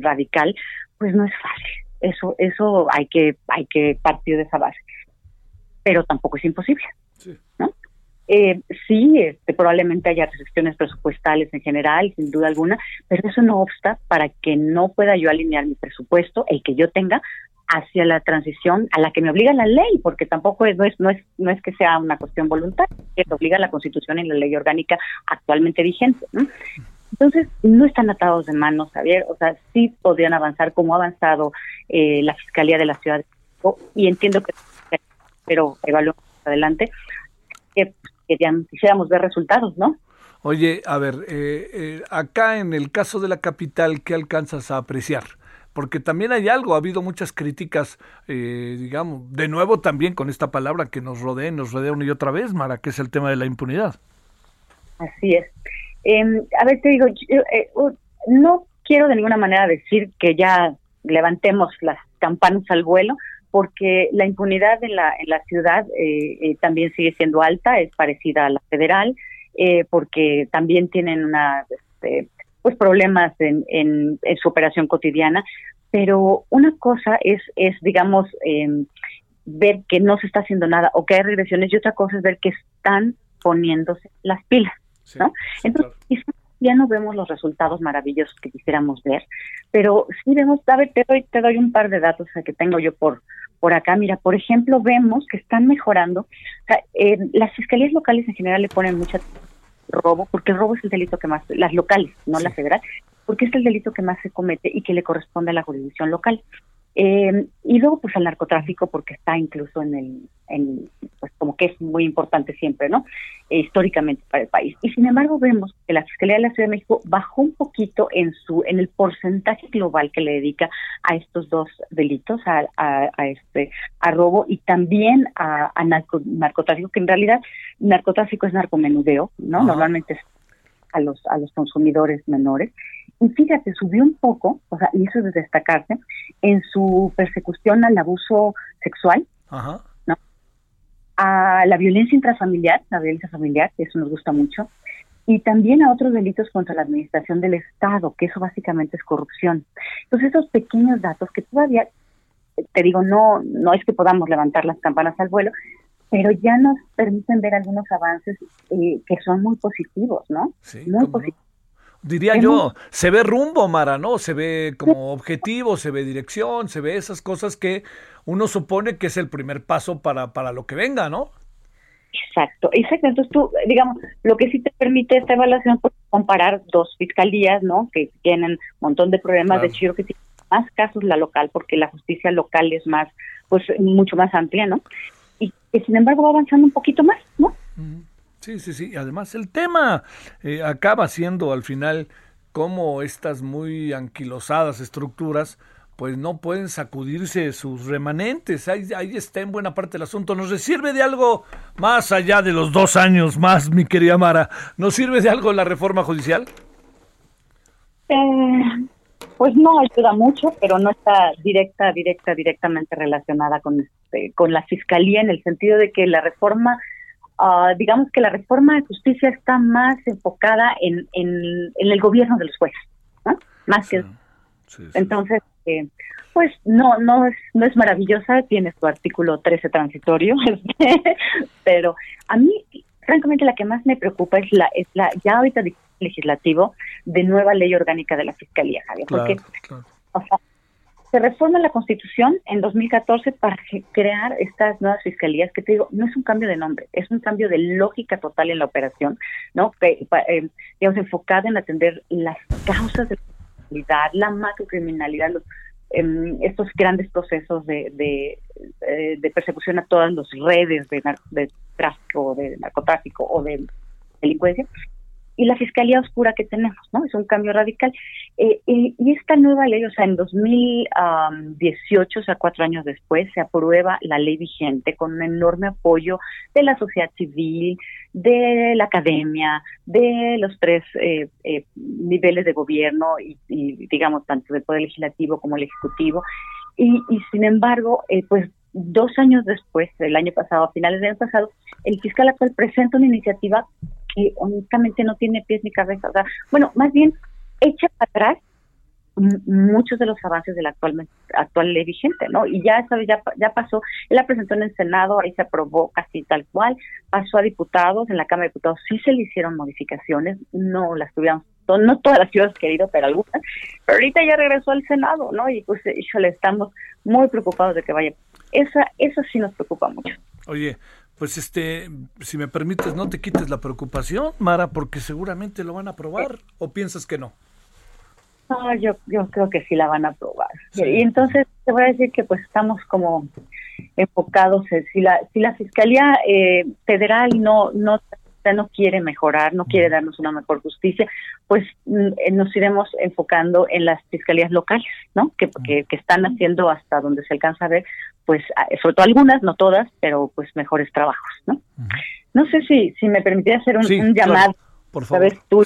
radical, pues no es fácil. Eso, eso hay que, hay que partir de esa base pero tampoco es imposible. Sí. ¿no? Eh, sí, este, probablemente haya restricciones presupuestales en general, sin duda alguna, pero eso no obsta para que no pueda yo alinear mi presupuesto, el que yo tenga, hacia la transición a la que me obliga la ley, porque tampoco es, no es, no es, no es que sea una cuestión voluntaria, que obliga la Constitución y la ley orgánica actualmente vigente. Entonces, no están atados de manos, Javier, o sea, sí podrían avanzar como ha avanzado eh, la Fiscalía de la Ciudad de México, y entiendo que, pero evaluamos adelante, que, quisiéramos ver resultados, ¿no? Oye, a ver, eh, eh, acá en el caso de la capital, ¿qué alcanzas a apreciar? Porque también hay algo, ha habido muchas críticas, eh, digamos, de nuevo también con esta palabra que nos rodea, nos rodea una y otra vez, Mara, que es el tema de la impunidad. Así es. Em, a ver, te digo, no quiero de ninguna manera decir que ya levantemos las campanas al vuelo, porque la impunidad en la, en la ciudad también sigue siendo alta, es parecida a la federal, eh, porque también tienen una, este, pues problemas en, en, su operación cotidiana. Pero una cosa es, es digamos, em, ver que no se está haciendo nada o que hay regresiones y otra cosa es ver que están poniéndose las pilas, ¿no? Entonces, ya no vemos los resultados maravillosos que quisiéramos ver, pero sí vemos, a ver, te doy, te doy un par de datos que tengo yo por, por acá. Mira, por ejemplo, vemos que están mejorando. Eh, las fiscalías locales en general le ponen mucha robo, porque el robo es el delito que más, las locales, no la federal, porque es el delito que más se comete y que le corresponde a la jurisdicción local. Eh, y luego, pues, al narcotráfico, porque está incluso en el, en, pues, como que es muy importante siempre, ¿no? Eh, históricamente para el país. Y sin embargo, vemos que la Fiscalía de la Ciudad de México bajó un poquito en su, en el porcentaje global que le dedica a estos dos delitos, a, a, este, a robo y también a, a narcotráfico, que en realidad narcotráfico es narcomenudeo, ¿no? Normalmente es a los, a los consumidores menores. Y fíjate, subió un poco, o sea, y eso es de destacarse, en su persecución al abuso sexual, ¿no? a la violencia intrafamiliar, la violencia familiar, que eso nos gusta mucho, y también a otros delitos contra la administración del Estado, que eso básicamente es corrupción. Entonces, esos pequeños datos que todavía, te digo, no, no es que podamos levantar las campanas al vuelo, pero ya nos permiten ver algunos avances eh, que son muy positivos, ¿no? Sí, muy positivos. Diría yo, se ve rumbo, Mara, ¿no? Se ve como objetivo, se ve dirección, se ve esas cosas que uno supone que es el primer paso para, para lo que venga, ¿no? Exacto, exacto. Entonces tú, digamos, lo que sí te permite esta evaluación es comparar dos fiscalías, ¿no? Que tienen un montón de problemas, de hecho que tiene más casos la local, porque la justicia local es más, pues mucho más amplia, ¿no? Y que sin embargo va avanzando un poquito más, ¿no? Sí, sí, sí. Además, el tema eh, acaba siendo al final cómo estas muy anquilosadas estructuras pues no pueden sacudirse sus remanentes. Ahí, ahí está en buena parte el asunto. ¿Nos sirve de algo más allá de los dos años más, mi querida Mara? ¿Nos sirve de algo la reforma judicial? Eh, pues no ayuda mucho, pero no está directa, directa, directamente relacionada con, este, con la fiscalía en el sentido de que la reforma Ah, digamos que la reforma de justicia está más enfocada en, en, el gobierno de los jueces, ¿no? Más que... Entonces, eh, pues no no es no es maravillosa, tiene su artículo 13 transitorio, pero a mí francamente la que más me preocupa es la es la ya ahorita legislativo de nueva ley orgánica de la fiscalía, Javier, porque o sea, se reforma la Constitución en 2014 para crear estas nuevas fiscalías, que te digo, no es un cambio de nombre, es un cambio de lógica total en la operación, ¿no? Eh, digamos, enfocada en atender las causas de la criminalidad, la macrocriminalidad, los, em, estos grandes procesos de, de, eh, de, persecución a todas las redes de, de tráfico, de narcotráfico o de delincuencia, y la fiscalía oscura que tenemos, ¿no? Es un cambio radical. Eh, y, esta nueva ley, o sea, en 2018, o sea, cuatro años después, se aprueba la ley vigente con un enorme apoyo de la sociedad civil, de la academia, de los tres eh, eh, niveles de gobierno y, y, digamos, tanto del Poder Legislativo como el Ejecutivo. Y, y sin embargo, pues dos años después, el año pasado, a finales del año pasado, el fiscal actual presenta una iniciativa que honestamente no tiene pies ni cabeza. O sea, bueno, más bien echa para atrás muchos de los avances de la actual, actual ley vigente, ¿no? Y ya, ya, ya pasó, él la presentó en el Senado, ahí se aprobó casi tal cual, pasó a diputados, en la Cámara de Diputados sí se le hicieron modificaciones, no las tuvieron no todas las ciudades querido, pero algunas, pero ahorita ya regresó al Senado, ¿no? Y pues, híjole, estamos muy preocupados de que vaya. Esa, eso sí nos preocupa mucho. Oye, pues este, si me permites, no te quites la preocupación, Mara, porque seguramente lo van a aprobar, ¿o piensas que no? No, yo, yo creo que sí la van a aprobar. Y entonces te voy a decir que pues estamos como enfocados en si la si la fiscalía eh, federal no no no quiere mejorar, no quiere darnos una mejor justicia, pues mm, nos iremos enfocando en las fiscalías locales, ¿no? Que, que, están haciendo hasta donde se alcanza a ver, pues, sobre todo algunas, no todas, pero pues mejores trabajos, ¿no? No sé si si me permitía hacer un, llamado, por favor, tú,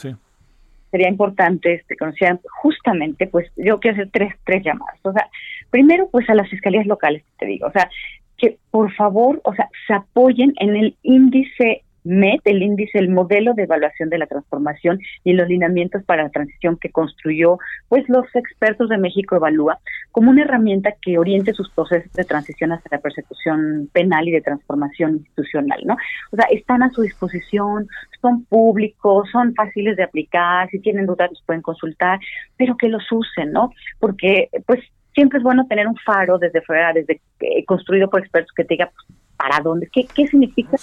sería importante este, conocieran justamente, pues yo quiero hacer tres, tres llamadas. O sea, primero, pues a las fiscalías locales, te digo, o sea, que por favor, o sea, se apoyen en el índice MET, el índice, el modelo de evaluación de la transformación y los lineamientos para la transición que construyó, pues los expertos de México Evalúa, como una herramienta que oriente sus procesos de transición hacia la persecución penal y de transformación institucional, ¿no? O sea, están a su disposición, son públicos, son fáciles de aplicar, si tienen dudas los pueden consultar, pero que los usen, ¿no? Porque, pues, siempre es bueno tener un faro desde fuera, desde eh, construido por expertos que te diga pues, para dónde, qué, qué significa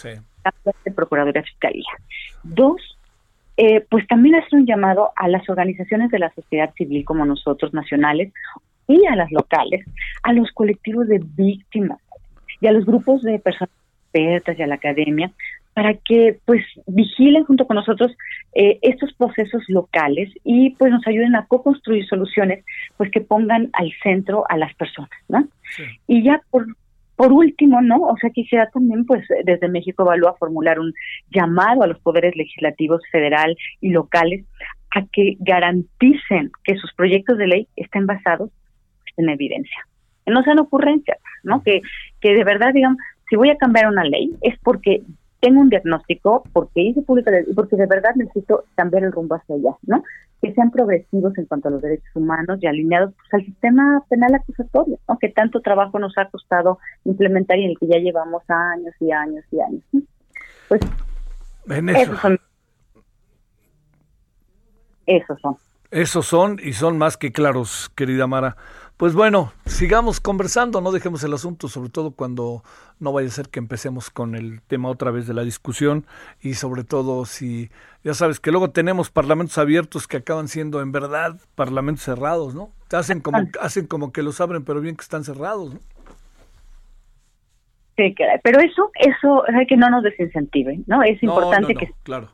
de Procuraduría Fiscalía. Dos, eh, pues también hacer un llamado a las organizaciones de la sociedad civil como nosotros, nacionales, y a las locales, a los colectivos de víctimas y a los grupos de personas expertas y a la academia, para que pues vigilen junto con nosotros eh, estos procesos locales y pues nos ayuden a co-construir soluciones pues que pongan al centro a las personas, ¿no? Y ya por por último, ¿no? O sea, quisiera también, pues, desde México Evalúa formular un llamado a los poderes legislativos federal y locales a que garanticen que sus proyectos de ley estén basados en evidencia. Que no sean ocurrencias, ¿no? Que, que de verdad, digamos, si voy a cambiar una ley es porque tengo un diagnóstico, porque hice pública y porque de verdad necesito cambiar el rumbo hacia allá, ¿no? Que sean progresivos en cuanto a los derechos humanos y alineados pues, al sistema penal acusatorio, ¿no? Que tanto trabajo nos ha costado implementar y en el que ya llevamos años y años y años. Pues esos son. Esos son. Esos son y son más que claros, querida Mara. Pues bueno, sigamos conversando, no dejemos el asunto, sobre todo cuando no vaya a ser que empecemos con el tema otra vez de la discusión y sobre todo si, ya sabes que luego tenemos parlamentos abiertos que acaban siendo en verdad parlamentos cerrados, ¿no? Hacen como, hacen como que los abren, pero bien que están cerrados, ¿no? Sí, pero eso, eso es que no nos desincentive, ¿no? Es importante que... Claro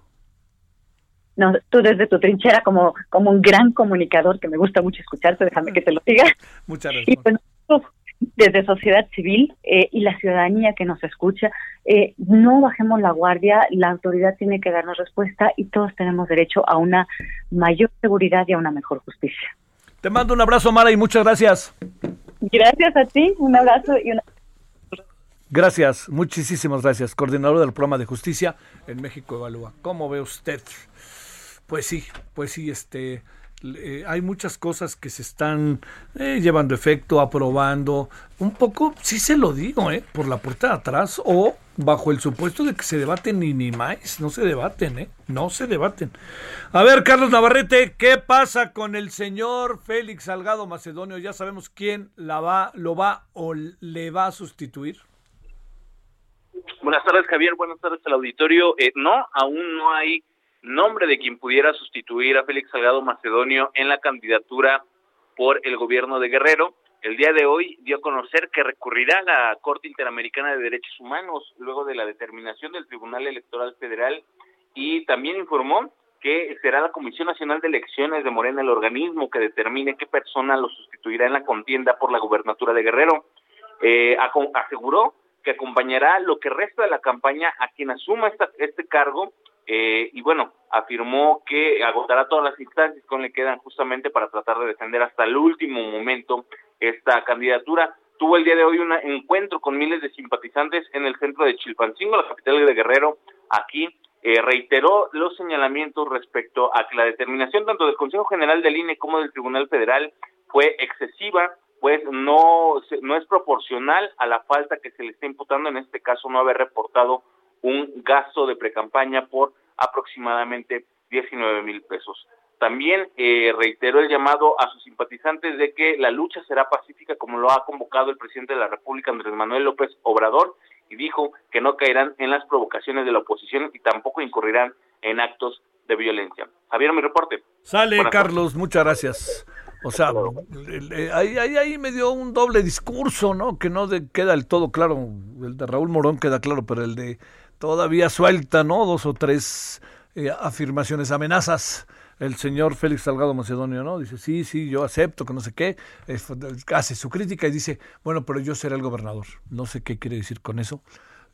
no, tú desde tu trinchera como, como un gran comunicador que me gusta mucho escucharte, déjame que te lo diga. Muchas gracias. Y pues nosotros, desde sociedad civil eh, y la ciudadanía que nos escucha, eh, no bajemos la guardia, la autoridad tiene que darnos respuesta y todos tenemos derecho a una mayor seguridad y a una mejor justicia. Te mando un abrazo, Mara, y muchas gracias. Gracias a ti, un abrazo y una... Gracias, muchísimas gracias. Coordinador del programa de justicia en México Evalúa. ¿Cómo ve usted? Pues sí, pues sí, este, eh, hay muchas cosas que se están eh, llevando efecto, aprobando, un poco, sí se lo digo, eh, por la puerta de atrás o bajo el supuesto de que se debaten ni ni más, no se debaten, eh, no se debaten. A ver, Carlos Navarrete, ¿qué pasa con el señor Félix Salgado Macedonio? Ya sabemos quién la va, lo va o le va a sustituir. Buenas tardes, Javier. Buenas tardes al auditorio. no, aún no hay nombre de quien pudiera sustituir a Félix Salgado Macedonio en la candidatura por el gobierno de Guerrero. El día de hoy dio a conocer que recurrirá a la Corte Interamericana de Derechos Humanos luego de la determinación del Tribunal Electoral Federal y también informó que será la Comisión Nacional de Elecciones de Morena el organismo que determine qué persona lo sustituirá en la contienda por la gubernatura de Guerrero. Eh, aseguró que acompañará lo que resta de la campaña a quien asuma esta, este cargo eh, y bueno, afirmó que agotará todas las instancias que le quedan justamente para tratar de defender hasta el último momento esta candidatura. Tuvo el día de hoy un encuentro con miles de simpatizantes en el centro de Chilpancingo, la capital de Guerrero. Aquí eh, reiteró los señalamientos respecto a que la determinación tanto del Consejo General del INE como del Tribunal Federal fue excesiva, pues no, no es proporcional a la falta que se le está imputando, en este caso no haber reportado un gasto de precampaña por aproximadamente 19 mil pesos. También eh, reiteró el llamado a sus simpatizantes de que la lucha será pacífica como lo ha convocado el presidente de la República, Andrés Manuel López Obrador, y dijo que no caerán en las provocaciones de la oposición y tampoco incurrirán en actos de violencia. Javier, mi reporte. Sale, Carlos, muchas gracias. O sea, ahí, ahí, ahí, me dio un doble discurso, ¿no? Que no queda del todo claro. El de Raúl Morón queda claro, pero el de todavía suelta, ¿no? Dos o tres eh, afirmaciones, amenazas. El señor Félix Salgado Macedonio, ¿no? Dice, sí, sí, yo acepto, que no sé qué. hace su crítica y dice, bueno, pero yo seré el gobernador. No sé qué quiere decir con eso.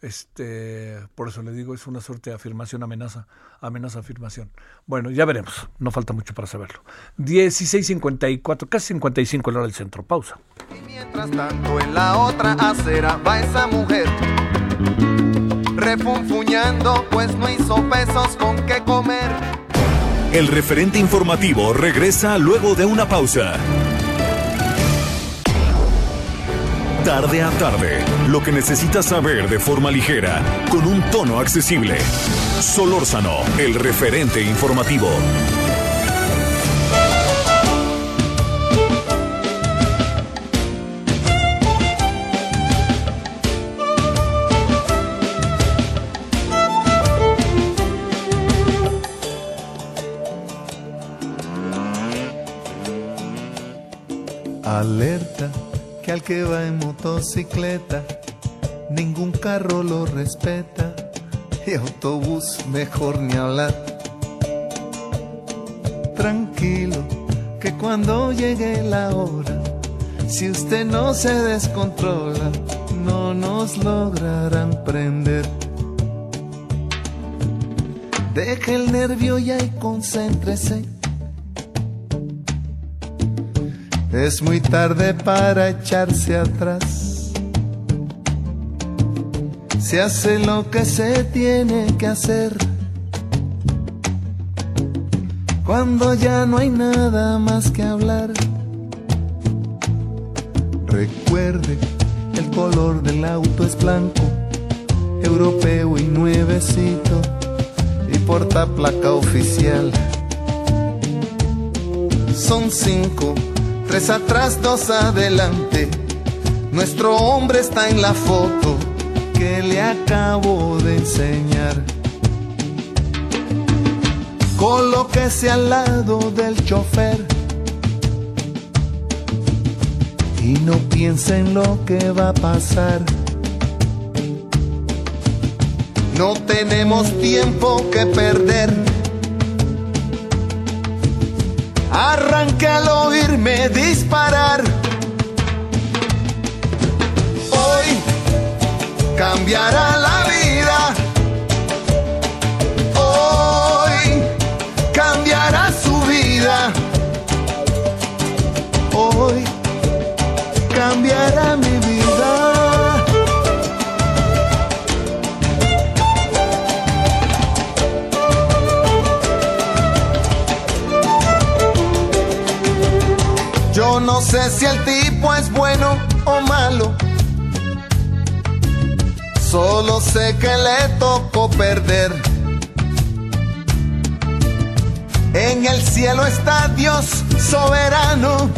Este, por eso le digo, es una suerte de afirmación, amenaza, amenaza, afirmación. Bueno, ya veremos, no falta mucho para saberlo. 16.54, casi 55 la hora del centro, pausa. Y mientras tanto en la otra acera va esa mujer, refunfuñando, pues no hizo pesos con qué comer. El referente informativo regresa luego de una pausa. Tarde a tarde, lo que necesitas saber de forma ligera, con un tono accesible. Solórzano, el referente informativo. Que que va en motocicleta ningún carro lo respeta y autobús mejor ni hablar. Tranquilo, que cuando llegue la hora, si usted no se descontrola, no nos lograrán prender. Deje el nervio ya y concéntrese Es muy tarde para echarse atrás. Se hace lo que se tiene que hacer. Cuando ya no hay nada más que hablar. Recuerde, el color del auto es blanco, europeo y nuevecito, y porta placa oficial. Son cinco Tres atrás, dos adelante. Nuestro hombre está en la foto que le acabo de enseñar. Colóquese al lado del chofer y no piense en lo que va a pasar. No tenemos tiempo que perder Arranque al oírme disparar. Hoy cambiará la vida. Hoy cambiará su vida. Hoy cambiará mi vida. Sé si el tipo es bueno o malo. Solo sé que le tocó perder. En el cielo está Dios soberano.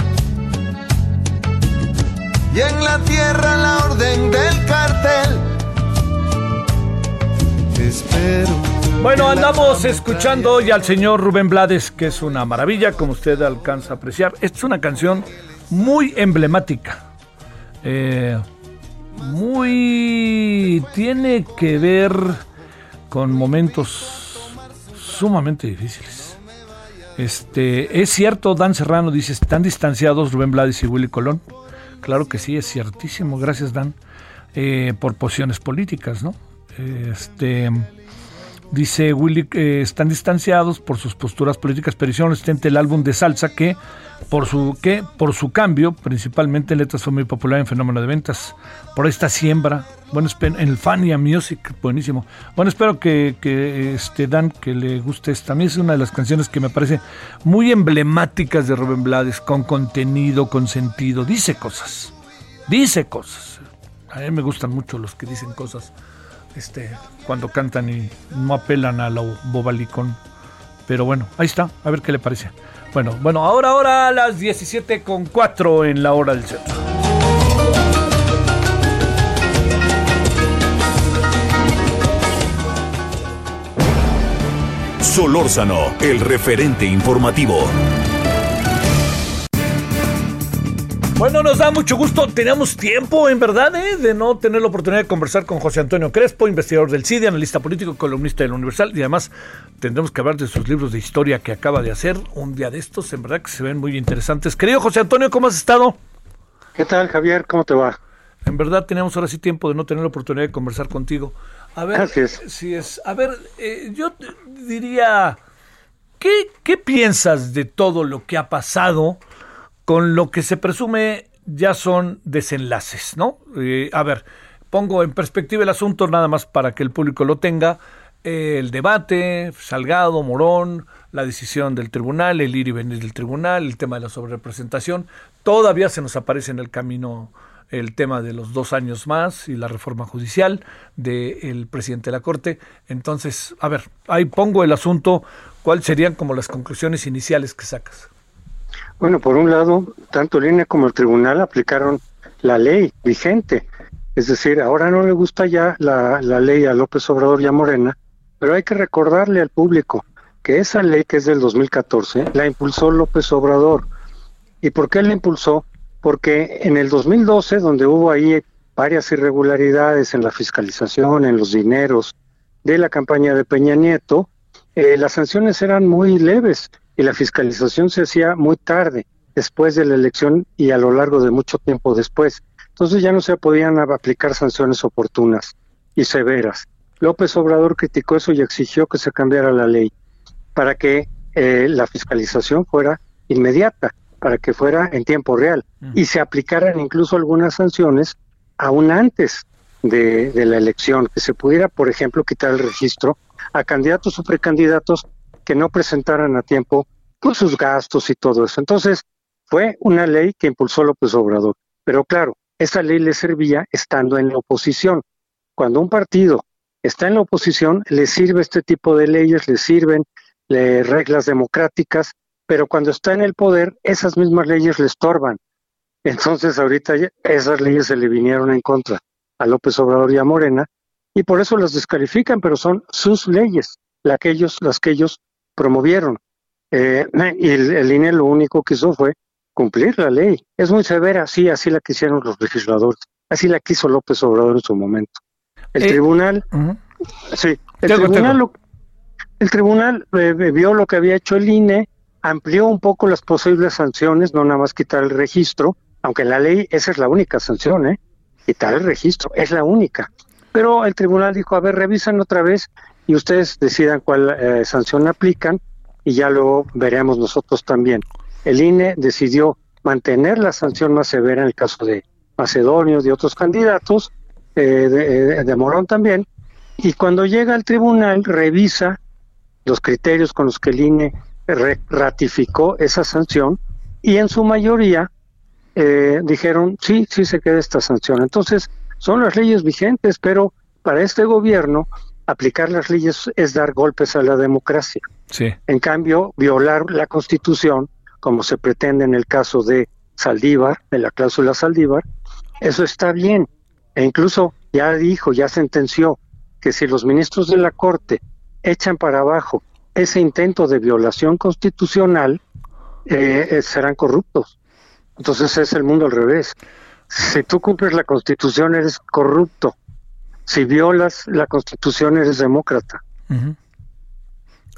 Y en la tierra la orden del cartel. Espero bueno, andamos escuchando hoy al señor Rubén Blades, que es una maravilla, como usted alcanza a apreciar. Esta es una canción muy emblemática. Eh, muy. tiene que ver con momentos sumamente difíciles. Este, es cierto, Dan Serrano dice, están distanciados Rubén Blades y Willy Colón. Claro que sí, es ciertísimo. Gracias, Dan. Eh, por posiciones políticas, ¿no? Este Dice Willy que están distanciados por sus posturas políticas, pero hicieron resistente el álbum de salsa que por su que por su cambio, principalmente en letras fue muy popular en fenómeno de ventas. Por esta siembra, bueno, en el Fania Music, buenísimo. Bueno, espero que, que este Dan que le guste esta. A mí es una de las canciones que me parece muy emblemáticas de Rubén Blades, con contenido, con sentido. Dice cosas, dice cosas. A mí me gustan mucho los que dicen cosas este, cuando cantan y no apelan a lo bobalicón. Pero bueno, ahí está, a ver qué le parece. Bueno, bueno, ahora, ahora a las 17 con 4 en la hora del centro. Solórzano, el referente informativo. Bueno, nos da mucho gusto. Teníamos tiempo, en verdad, ¿eh? de no tener la oportunidad de conversar con José Antonio Crespo, investigador del CIDI, analista político, columnista del Universal. Y además tendremos que hablar de sus libros de historia que acaba de hacer. Un día de estos, en verdad que se ven muy interesantes. Querido José Antonio, ¿cómo has estado? ¿Qué tal, Javier? ¿Cómo te va? En verdad teníamos ahora sí tiempo de no tener la oportunidad de conversar contigo. A ver, Así es. si es. A ver, eh, yo diría, ¿qué, ¿qué piensas de todo lo que ha pasado con lo que se presume ya son desenlaces, ¿no? Eh, a ver, pongo en perspectiva el asunto nada más para que el público lo tenga. Eh, el debate, Salgado, Morón, la decisión del tribunal, el ir y venir del tribunal, el tema de la sobrerepresentación, todavía se nos aparece en el camino el tema de los dos años más y la reforma judicial del presidente de la Corte. Entonces, a ver, ahí pongo el asunto, ¿cuáles serían como las conclusiones iniciales que sacas? Bueno, por un lado, tanto el como el tribunal aplicaron la ley vigente. Es decir, ahora no le gusta ya la, la ley a López Obrador y a Morena, pero hay que recordarle al público que esa ley que es del 2014 la impulsó López Obrador. ¿Y por qué la impulsó? Porque en el 2012, donde hubo ahí varias irregularidades en la fiscalización, en los dineros de la campaña de Peña Nieto, eh, las sanciones eran muy leves y la fiscalización se hacía muy tarde, después de la elección y a lo largo de mucho tiempo después. Entonces ya no se podían aplicar sanciones oportunas y severas. López Obrador criticó eso y exigió que se cambiara la ley para que eh, la fiscalización fuera inmediata, para que fuera en tiempo real y se aplicaran incluso algunas sanciones aún antes de, de la elección, que se pudiera, por ejemplo, quitar el registro a candidatos o precandidatos que no presentaran a tiempo pues, sus gastos y todo eso. Entonces, fue una ley que impulsó López Obrador. Pero claro, esa ley le servía estando en la oposición. Cuando un partido está en la oposición, le sirve este tipo de leyes, le sirven reglas democráticas, pero cuando está en el poder, esas mismas leyes le estorban. Entonces, ahorita esas leyes se le vinieron en contra a López Obrador y a Morena, y por eso las descalifican, pero son sus leyes, que ellos, las que ellos promovieron. Eh, y el, el, INE lo único que hizo fue cumplir la ley. Es muy severa, sí, así la quisieron los legisladores, así la quiso López Obrador en su momento. El Eh, tribunal, sí, el Tengo, tribunal, tengo. lo- el tribunal eh, vio lo que había hecho el INE, amplió un poco las posibles sanciones, no nada más quitar el registro, aunque en la ley esa es la única sanción, ¿eh? quitar el registro, es la única. Pero el tribunal dijo, a ver, revisan otra vez y ustedes decidan cuál eh, sanción aplican y ya lo veremos nosotros también. El INE decidió mantener la sanción más severa en el caso de Macedonio, de otros candidatos, eh, de, eh, de Morón también, y cuando llega al tribunal revisa los criterios con los que el INE ratificó esa sanción y en su mayoría eh, dijeron sí, sí se queda esta sanción. Entonces son las leyes vigentes, pero para este gobierno aplicar las leyes es dar golpes a la democracia. Sí. En cambio, violar la Constitución, como se pretende en el caso de Saldívar, de la cláusula Saldívar, eso está bien. E incluso ya dijo, ya sentenció que si los ministros de la Corte echan para abajo ese intento de violación constitucional, eh, eh, serán corruptos. Entonces es el mundo al revés. Si tú cumples la Constitución, eres corrupto. Si violas la Constitución, eres demócrata.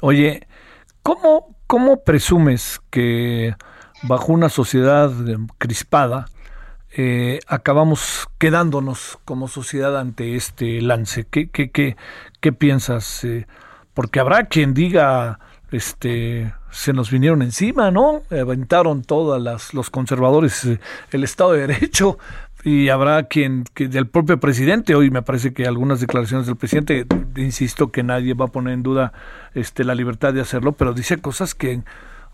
Oye, ¿cómo, ¿cómo presumes que bajo una sociedad crispada eh, acabamos quedándonos como sociedad ante este lance? ¿Qué, qué, qué, qué piensas? Eh, porque habrá quien diga, este, se nos vinieron encima, ¿no? Aventaron todas las, los conservadores eh, el Estado de Derecho y habrá quien, que del propio presidente, hoy me parece que algunas declaraciones del presidente, insisto que nadie va a poner en duda este, la libertad de hacerlo, pero dice cosas que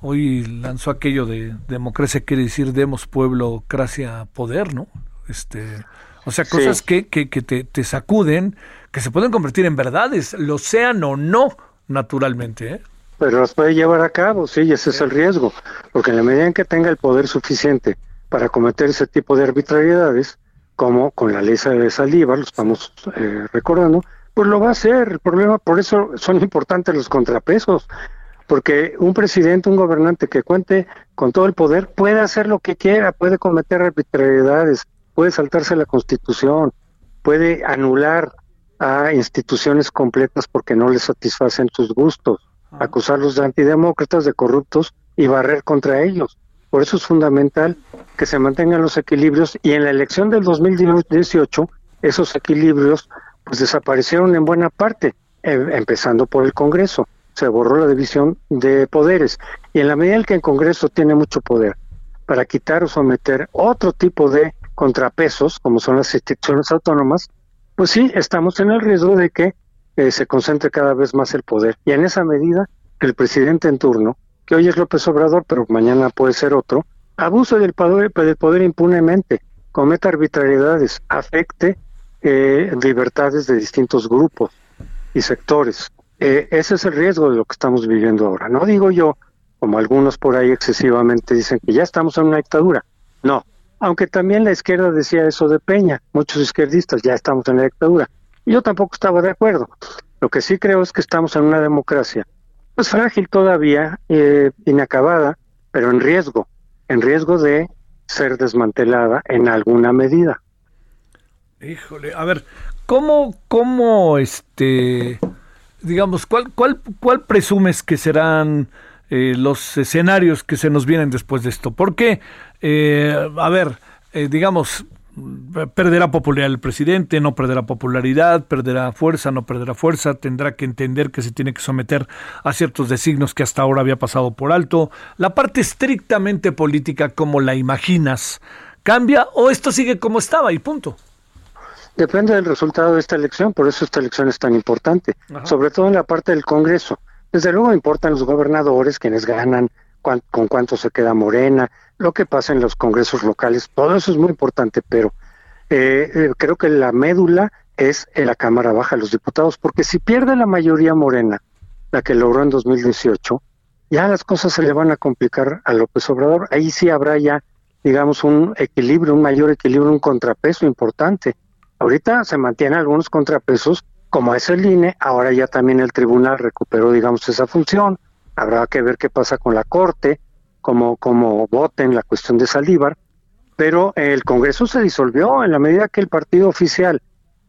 hoy lanzó aquello de democracia quiere decir demos pueblocracia poder, ¿no? Este, o sea, Sí. cosas que, que, que te, te sacuden, que se pueden convertir en verdades, lo sean o no, naturalmente, ¿eh? pero las puede llevar a cabo, sí, y ese es el riesgo, porque en la medida en que tenga el poder suficiente para cometer ese tipo de arbitrariedades, como con la ley de saliva, lo estamos eh, recordando, pues lo va a hacer. El problema, por eso son importantes los contrapesos, porque un presidente, un gobernante que cuente con todo el poder puede hacer lo que quiera, puede cometer arbitrariedades, puede saltarse la constitución, puede anular a instituciones completas porque no le satisfacen sus gustos, acusarlos de antidemócratas, de corruptos y barrer contra ellos. Por eso es fundamental que se mantengan los equilibrios y en la elección del 2018 esos equilibrios pues desaparecieron en buena parte, em, empezando por el Congreso. Se borró la división de poderes y en la medida en que el Congreso tiene mucho poder para quitar o someter otro tipo de contrapesos, como son las instituciones autónomas, pues sí, estamos en el riesgo de que eh, se concentre cada vez más el poder. Y en esa medida, el presidente en turno que hoy es López Obrador, pero mañana puede ser otro, abuse del poder, poder impunemente, cometa arbitrariedades, afecte eh, libertades de distintos grupos y sectores. Eh, ese es el riesgo de lo que estamos viviendo ahora. No digo yo, como algunos por ahí excesivamente dicen que ya estamos en una dictadura. No, aunque también la izquierda decía eso de Peña, muchos izquierdistas ya estamos en la dictadura. Yo tampoco estaba de acuerdo. Lo que sí creo es que estamos en una democracia pues frágil todavía, eh, inacabada, pero en riesgo, en riesgo de ser desmantelada en alguna medida. Híjole, a ver, ¿cómo, cómo, este, digamos, cuál, cuál, cuál presumes que serán eh, los escenarios que se nos vienen después de esto? Porque, eh, a ver, digamos, perderá popularidad el presidente, no perderá popularidad, perderá fuerza, no perderá fuerza, tendrá que entender que se tiene que someter a ciertos designios que hasta ahora había pasado por alto. La parte estrictamente política, como la imaginas, cambia o esto sigue como estaba y punto. Depende del resultado de esta elección, por eso esta elección es tan importante, sobre todo en la parte del Congreso. Desde luego importan los gobernadores, quienes ganan, con cuánto se queda Morena, lo que pasa en los congresos locales, todo eso es muy importante, pero eh, eh, creo que la médula es en la Cámara Baja, los diputados, porque si pierde la mayoría Morena, la que logró en 2018, ya las cosas se le van a complicar a López Obrador. Ahí sí habrá ya, digamos, un equilibrio, un mayor equilibrio, un contrapeso importante. Ahorita se mantienen algunos contrapesos, como es el INE, ahora ya también el tribunal recuperó, digamos, esa función habrá que ver qué pasa con la Corte, cómo, cómo voten la cuestión de Saldívar, pero el Congreso se disolvió en la medida que el partido oficial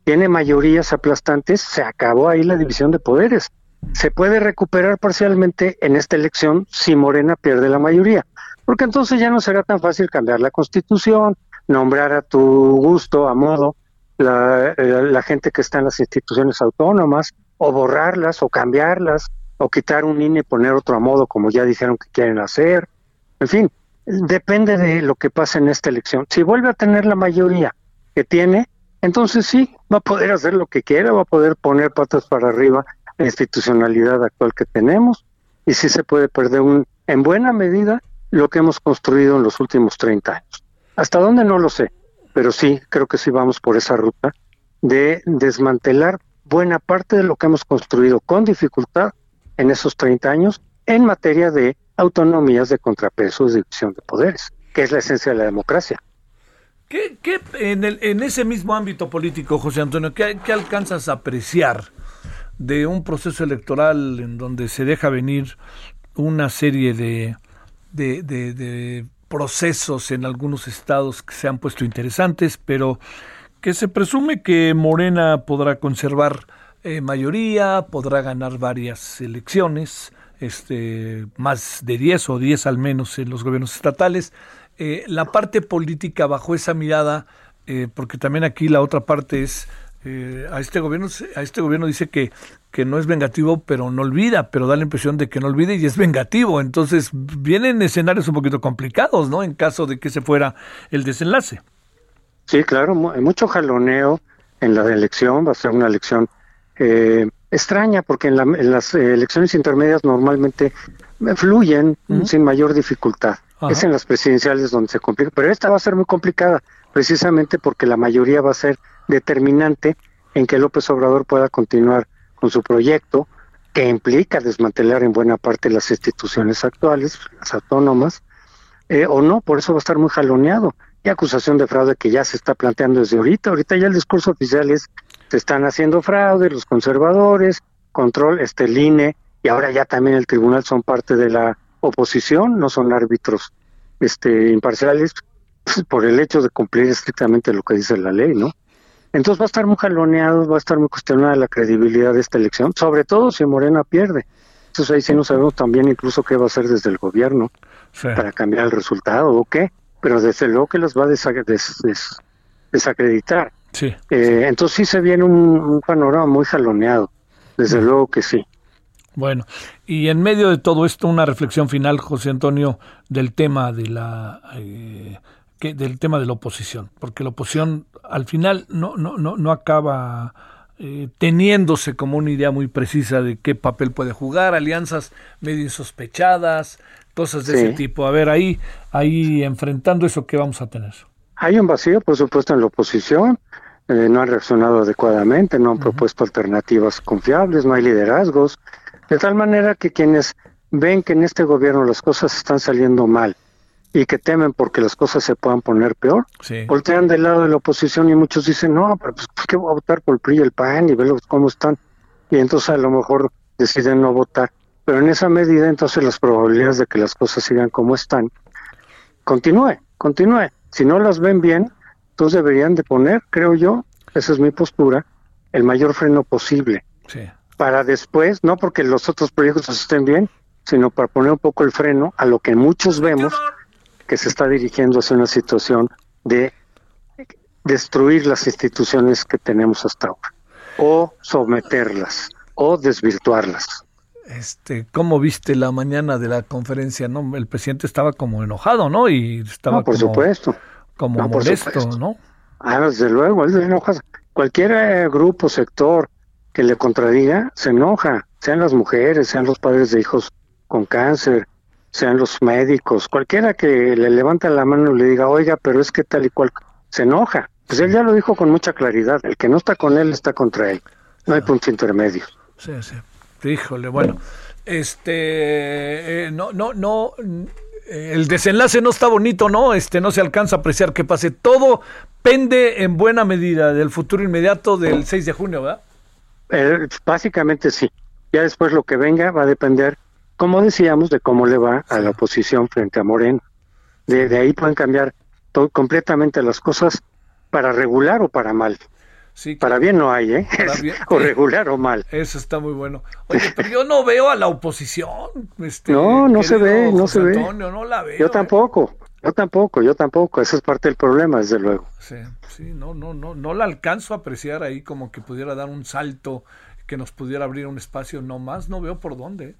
tiene mayorías aplastantes, se acabó ahí la división de poderes. Se puede recuperar parcialmente en esta elección si Morena pierde la mayoría, porque entonces ya no será tan fácil cambiar la constitución, nombrar a tu gusto, a modo, la, eh, la gente que está en las instituciones autónomas, o borrarlas o cambiarlas o quitar un INE y poner otro a modo, como ya dijeron que quieren hacer. En fin, depende de lo que pase en esta elección. Si vuelve a tener la mayoría que tiene, entonces sí, va a poder hacer lo que quiera, va a poder poner patas para arriba la institucionalidad actual que tenemos y sí se puede perder un, en buena medida lo que hemos construido en los últimos 30 años. ¿Hasta dónde? No lo sé, pero sí, creo que sí vamos por esa ruta de desmantelar buena parte de lo que hemos construido con dificultad en esos 30 años en materia de autonomías de contrapesos, de división de poderes, que es la esencia de la democracia. ¿Qué, qué en, el, en, ese mismo ámbito político, José Antonio, ¿qué, ¿qué, alcanzas a apreciar de un proceso electoral en donde se deja venir una serie de, de, de, de procesos en algunos estados que se han puesto interesantes, pero que se presume que Morena podrá conservar eh, mayoría, podrá ganar varias elecciones, este, más de 10 o 10 al menos en los gobiernos estatales. Eh, la parte política bajo esa mirada, eh, porque también aquí la otra parte es a este gobierno a este gobierno dice que que no es vengativo pero no olvida pero da la impresión de que no olvida y es vengativo. Entonces vienen escenarios un poquito complicados no en caso de que se fuera el desenlace. Sí claro hay mucho jaloneo en la elección va a ser una elección eh, extraña porque en, las elecciones intermedias normalmente fluyen sin mayor dificultad. Es en las presidenciales donde se complica, pero esta va a ser muy complicada precisamente porque la mayoría va a ser determinante en que López Obrador pueda continuar con su proyecto que implica desmantelar en buena parte las instituciones actuales, las autónomas, eh, o no, por eso va a estar muy jaloneado. Y acusación de fraude que ya se está planteando desde ahorita. Ahorita ya el discurso oficial es, se están haciendo fraude los conservadores, control, este, el INE, y ahora ya también el tribunal son parte de la oposición, no son árbitros este, imparciales pues, por el hecho de cumplir estrictamente lo que dice la ley, ¿no? Entonces va a estar muy jaloneado, va a estar muy cuestionada la credibilidad de esta elección, sobre todo si Morena pierde. Entonces ahí sí no sabemos también incluso qué va a hacer desde el gobierno para cambiar el resultado o qué, pero desde luego que los va a desacreditar. Sí. Eh, entonces sí se viene un, panorama muy jaloneado, desde luego que sí. Bueno, y en medio de todo esto, una reflexión final, José Antonio, del tema de la eh, que, del tema de la oposición, porque la oposición al final no, no, no, no acaba eh, teniéndose como una idea muy precisa de qué papel puede jugar, alianzas medio insospechadas, cosas de ese tipo. A ver, ahí, ahí enfrentando eso, ¿qué vamos a tener? Hay un vacío, por supuesto, en la oposición. Eh, no han reaccionado adecuadamente, no han propuesto alternativas confiables, no hay liderazgos. De tal manera que quienes ven que en este gobierno las cosas están saliendo mal y que temen porque las cosas se puedan poner peor, voltean del lado de la oposición y muchos dicen, no, pero pues ¿por qué voy a votar por el PRI y el PAN y verlos cómo están? Y entonces a lo mejor deciden no votar. Pero en esa medida entonces las probabilidades de que las cosas sigan como están, continúe, continúe. Si no las ven bien, entonces deberían de poner, creo yo, esa es mi postura, el mayor freno posible. Para después, no porque los otros proyectos estén bien, sino para poner un poco el freno a lo que muchos vemos que se está dirigiendo hacia una situación de destruir las instituciones que tenemos hasta ahora, o someterlas, o desvirtuarlas. Este, ¿cómo viste la mañana de la conferencia? No, el presidente estaba como enojado, ¿no? Y estaba por como, supuesto, como molesto, ¿no? Ah, desde luego, él se enoja. Cualquier eh, grupo, sector que le contradiga, se enoja, sean las mujeres, sean los padres de hijos con cáncer, sean los médicos, cualquiera que le levante la mano y le diga, oiga, pero es que tal y cual, se enoja. Pues él ya lo dijo con mucha claridad, el que no está con él está contra él, no hay punto intermedio. Sí, sí. Híjole, bueno, este, eh, no, no, no, el desenlace no está bonito, ¿no? Este, no se alcanza a apreciar que pase. Todo pende en buena medida del futuro inmediato del 6 de junio, ¿verdad? Eh, básicamente sí. Ya después lo que venga va a depender como decíamos, de cómo le va a la oposición frente a Moreno. De, ahí pueden cambiar completamente las cosas para regular o para mal. Sí, Para bien no hay, ¿eh? o regular o mal. Eso está muy bueno. Oye, pero yo no veo a la oposición. Este, no, no se ve, no se ve. no la veo. Yo ¿eh? tampoco, yo tampoco, yo tampoco. Esa es parte del problema, desde luego. Sí, sí, no, no, no, no la alcanzo a apreciar ahí como que pudiera dar un salto, que nos pudiera abrir un espacio. No más, no veo por dónde. ¿eh?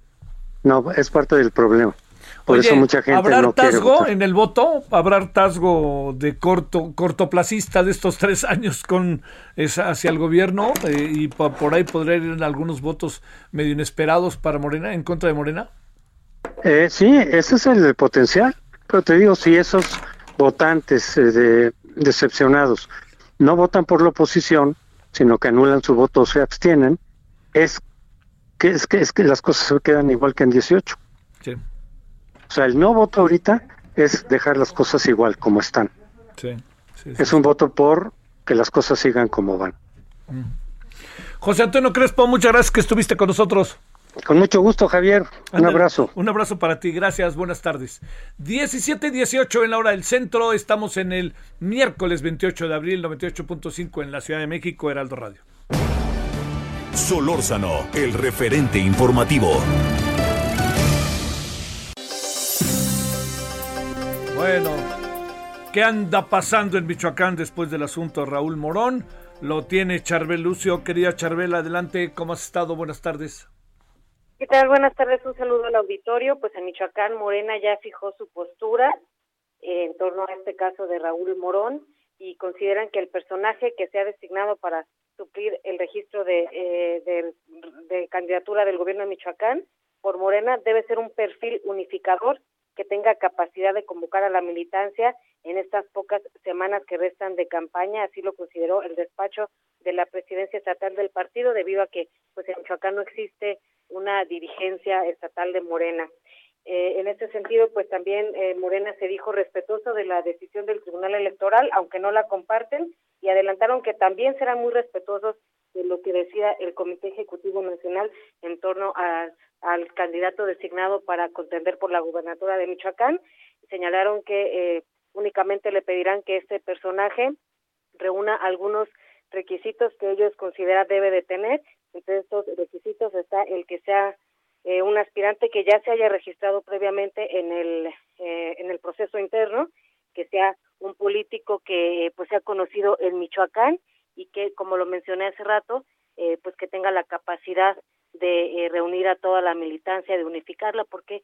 No, es parte del problema. Por eso mucha gente ¿habrá no tasgo en el voto? ¿Habrá tasgo de corto cortoplacista de estos tres años con hacia el gobierno? Eh, y por ahí podría ir algunos votos medio inesperados para Morena, en contra de Morena. Eh, sí, ese es el potencial. Pero te digo, si esos votantes eh, decepcionados no votan por la oposición, sino que anulan su voto o se abstienen, es que es que es que las cosas se quedan igual que en 18. O sea, el no voto ahorita es dejar las cosas igual como están. Sí, es un voto por que las cosas sigan como van. Mm. José Antonio Crespo, muchas gracias que estuviste con nosotros. Con mucho gusto, Javier. Un abrazo. Un abrazo para ti. Gracias. Buenas tardes. 17 18 en la hora del centro. Estamos en el miércoles 28 de abril, 98.5 en la Ciudad de México, Heraldo Radio. Solórzano, el referente informativo. Bueno, ¿qué anda pasando en Michoacán después del asunto de Raúl Morón? Lo tiene Charbel Lucio. Querida Charbel, adelante. ¿Cómo has estado? Buenas tardes. ¿Qué tal? Buenas tardes. Un saludo al auditorio. Pues en Michoacán, Morena ya fijó su postura en torno a este caso de Raúl Morón y consideran que el personaje que se ha designado para suplir el registro de, eh, de, candidatura del gobierno de Michoacán por Morena debe ser un perfil unificador que tenga capacidad de convocar a la militancia en estas pocas semanas que restan de campaña, así lo consideró el despacho de la presidencia estatal del partido, debido a que pues en Michoacán no existe una dirigencia estatal de Morena. Eh, en este sentido, pues también eh, Morena se dijo respetuoso de la decisión del Tribunal Electoral, aunque no la comparten, y adelantaron que también serán muy respetuosos de lo que decía el Comité Ejecutivo Nacional en torno al candidato designado para contender por la gubernatura de Michoacán. Señalaron que eh, únicamente le pedirán que este personaje reúna algunos requisitos que ellos consideran debe de tener. Entre estos requisitos está el que sea eh, un aspirante que ya se haya registrado previamente en el eh, en el proceso interno, que sea un político que pues sea conocido en Michoacán y que como lo mencioné hace rato, eh, pues que tenga la capacidad de reunir a toda la militancia, de unificarla, porque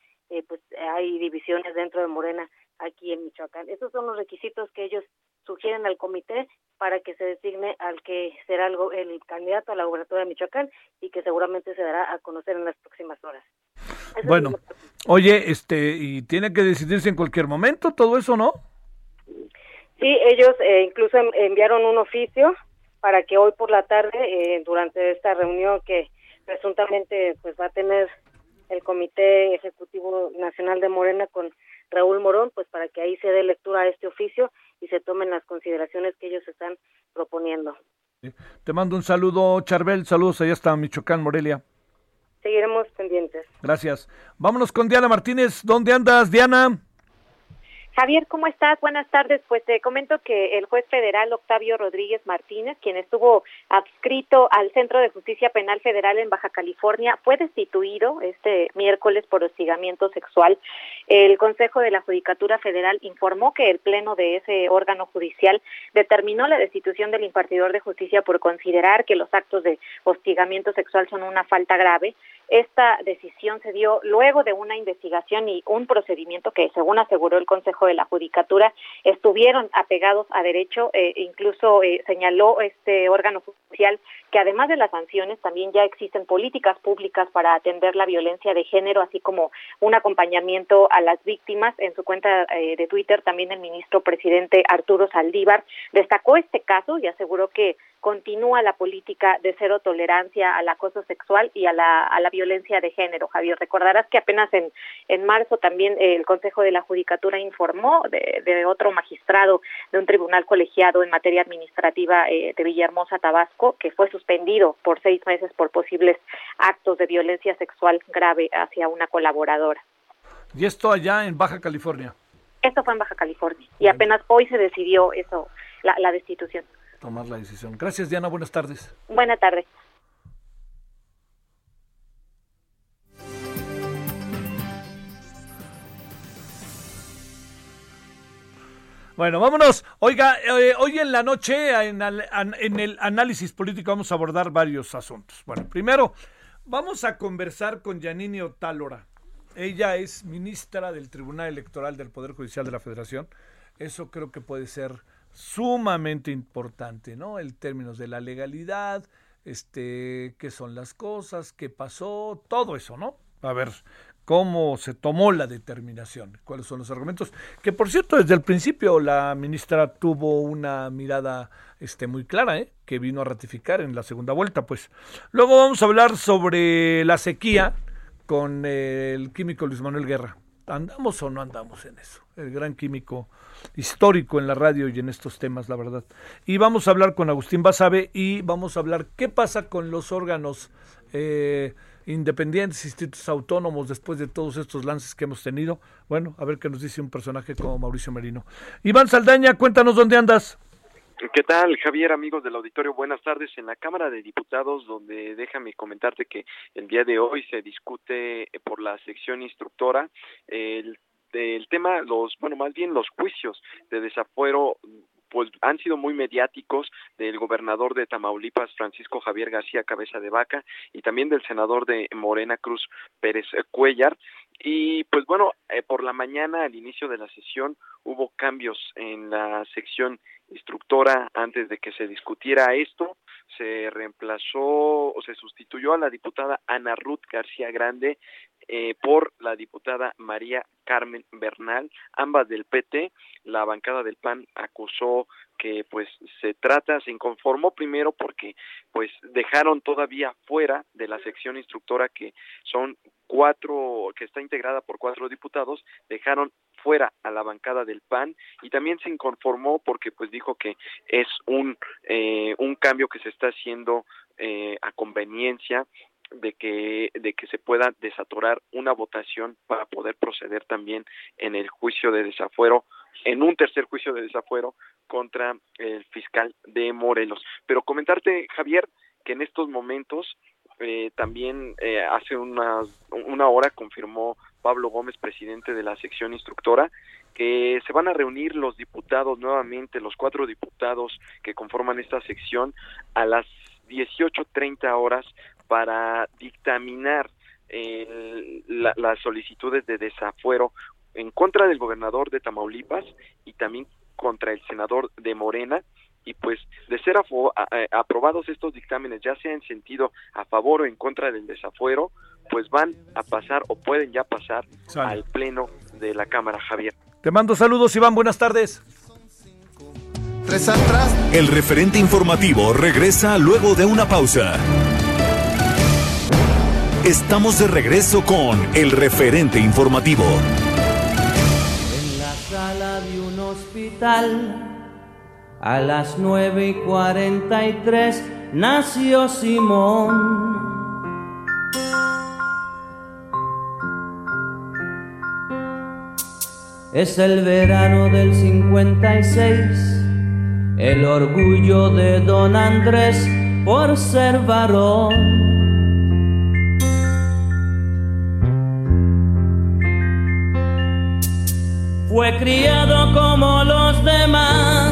pues hay divisiones dentro de Morena aquí en Michoacán. Esos son los requisitos que ellos sugieren al comité para que se designe al que será el, el candidato a la gubernatura de Michoacán y que seguramente se dará a conocer en las próximas horas. bueno, oye, este, y tiene que decidirse en cualquier momento todo eso, ¿no? Sí, ellos eh, incluso enviaron un oficio para que hoy por la tarde, eh, durante esta reunión que presuntamente pues va a tener el Comité Ejecutivo Nacional de Morena con Raúl Morón, pues para que ahí se dé lectura a este oficio y se tomen las consideraciones que ellos están proponiendo. Te mando un saludo, Charbel. Saludos allá hasta Michoacán, Morelia. Seguiremos pendientes. Gracias. Vámonos con Diana Martínez. ¿Dónde andas, Diana? Javier, ¿cómo estás? Buenas tardes. Pues te comento que el juez federal Octavio Rodríguez Martínez, quien estuvo adscrito al Centro de Justicia Penal Federal en Baja California, fue destituido este miércoles por hostigamiento sexual. El Consejo de la Judicatura Federal informó que el Pleno de ese órgano judicial determinó la destitución del impartidor de justicia por considerar que los actos de hostigamiento sexual son una falta grave. Esta decisión se dio luego de una investigación y un procedimiento que, según aseguró el Consejo de la Judicatura, estuvieron apegados a derecho. Eh, incluso eh, señaló este órgano judicial que además de las sanciones también ya existen políticas públicas para atender la violencia de género, así como un acompañamiento a las víctimas. En su cuenta eh, de Twitter también el ministro presidente Arturo Saldívar destacó este caso y aseguró que continúa la política de cero tolerancia al acoso sexual y a la, a la violencia de género. Javier, recordarás que apenas en, en marzo también el Consejo de la Judicatura informó de, de otro magistrado de un tribunal colegiado en materia administrativa eh, de Villahermosa, Tabasco, que fue suspendido por seis meses por posibles actos de violencia sexual grave hacia una colaboradora. ¿Y esto allá en Baja California? Esto fue en Baja California y apenas hoy se decidió eso, la, la destitución tomar la decisión. Gracias, Diana. Buenas tardes. Buenas tardes. Bueno, vámonos. Oiga, eh, hoy en la noche, en, en, el análisis político, vamos a abordar varios asuntos. Bueno, primero, vamos a conversar con Yanini Otálora. Ella es ministra del Tribunal Electoral del Poder Judicial de la Federación. Eso creo que puede ser sumamente importante, ¿no? El términos de la legalidad, este, qué son las cosas, qué pasó, todo eso, ¿no? A ver cómo se tomó la determinación, cuáles son los argumentos, que por cierto desde el principio la ministra tuvo una mirada este muy clara, ¿eh? que vino a ratificar en la segunda vuelta, pues. Luego vamos a hablar sobre la sequía con el químico Luis Manuel Guerra. ¿Andamos o no andamos en eso? El gran químico histórico en la radio y en estos temas, la verdad. Y vamos a hablar con Agustín Basabe y vamos a hablar qué pasa con los órganos eh, independientes, institutos autónomos después de todos estos lances que hemos tenido. Bueno, a ver qué nos dice un personaje como Mauricio Merino. Iván Saldaña, cuéntanos dónde andas. ¿Qué tal, Javier, amigos del auditorio? Buenas tardes. En la Cámara de Diputados, donde déjame comentarte que el día de hoy se discute por la sección instructora el del tema, los, bueno, más bien los juicios de desafuero pues han sido muy mediáticos del gobernador de Tamaulipas, Francisco Javier García Cabeza de Vaca, y también del senador de Morena Cruz Pérez Cuellar. Y pues bueno, eh, por la mañana al inicio de la sesión hubo cambios en la sección instructora antes de que se discutiera esto. Se reemplazó o se sustituyó a la diputada Ana Ruth García Grande eh, por la diputada María Carmen Bernal, ambas del PT. La bancada del PAN acusó que pues se trata, se inconformó primero porque pues dejaron todavía fuera de la sección instructora que son cuatro, que está integrada por cuatro diputados, dejaron fuera a la bancada del PAN y también se inconformó porque pues dijo que es un, eh, un cambio que se está haciendo eh, a conveniencia de que de que se pueda desatorar una votación para poder proceder también en el juicio de desafuero en un tercer juicio de desafuero contra el fiscal de Morelos. Pero comentarte, Javier, que en estos momentos eh, también eh, hace una, una hora confirmó Pablo Gómez, presidente de la sección instructora, que se van a reunir los diputados nuevamente, los cuatro diputados que conforman esta sección, a las 18.30 horas para dictaminar las solicitudes de desafuero en contra del gobernador de Tamaulipas y también contra el senador de Morena y pues de ser aprobados estos dictámenes ya sea en sentido a favor o en contra del desafuero pues van a pasar o pueden ya pasar al pleno de la Cámara Javier. Te mando saludos Iván, buenas tardes. El referente informativo regresa luego de una pausa. Estamos de regreso con el referente informativo. En la sala de un hospital, a las 9 y 43, nació Simón. Es el verano del 56, el orgullo de don Andrés por ser varón. Fue criado como los demás,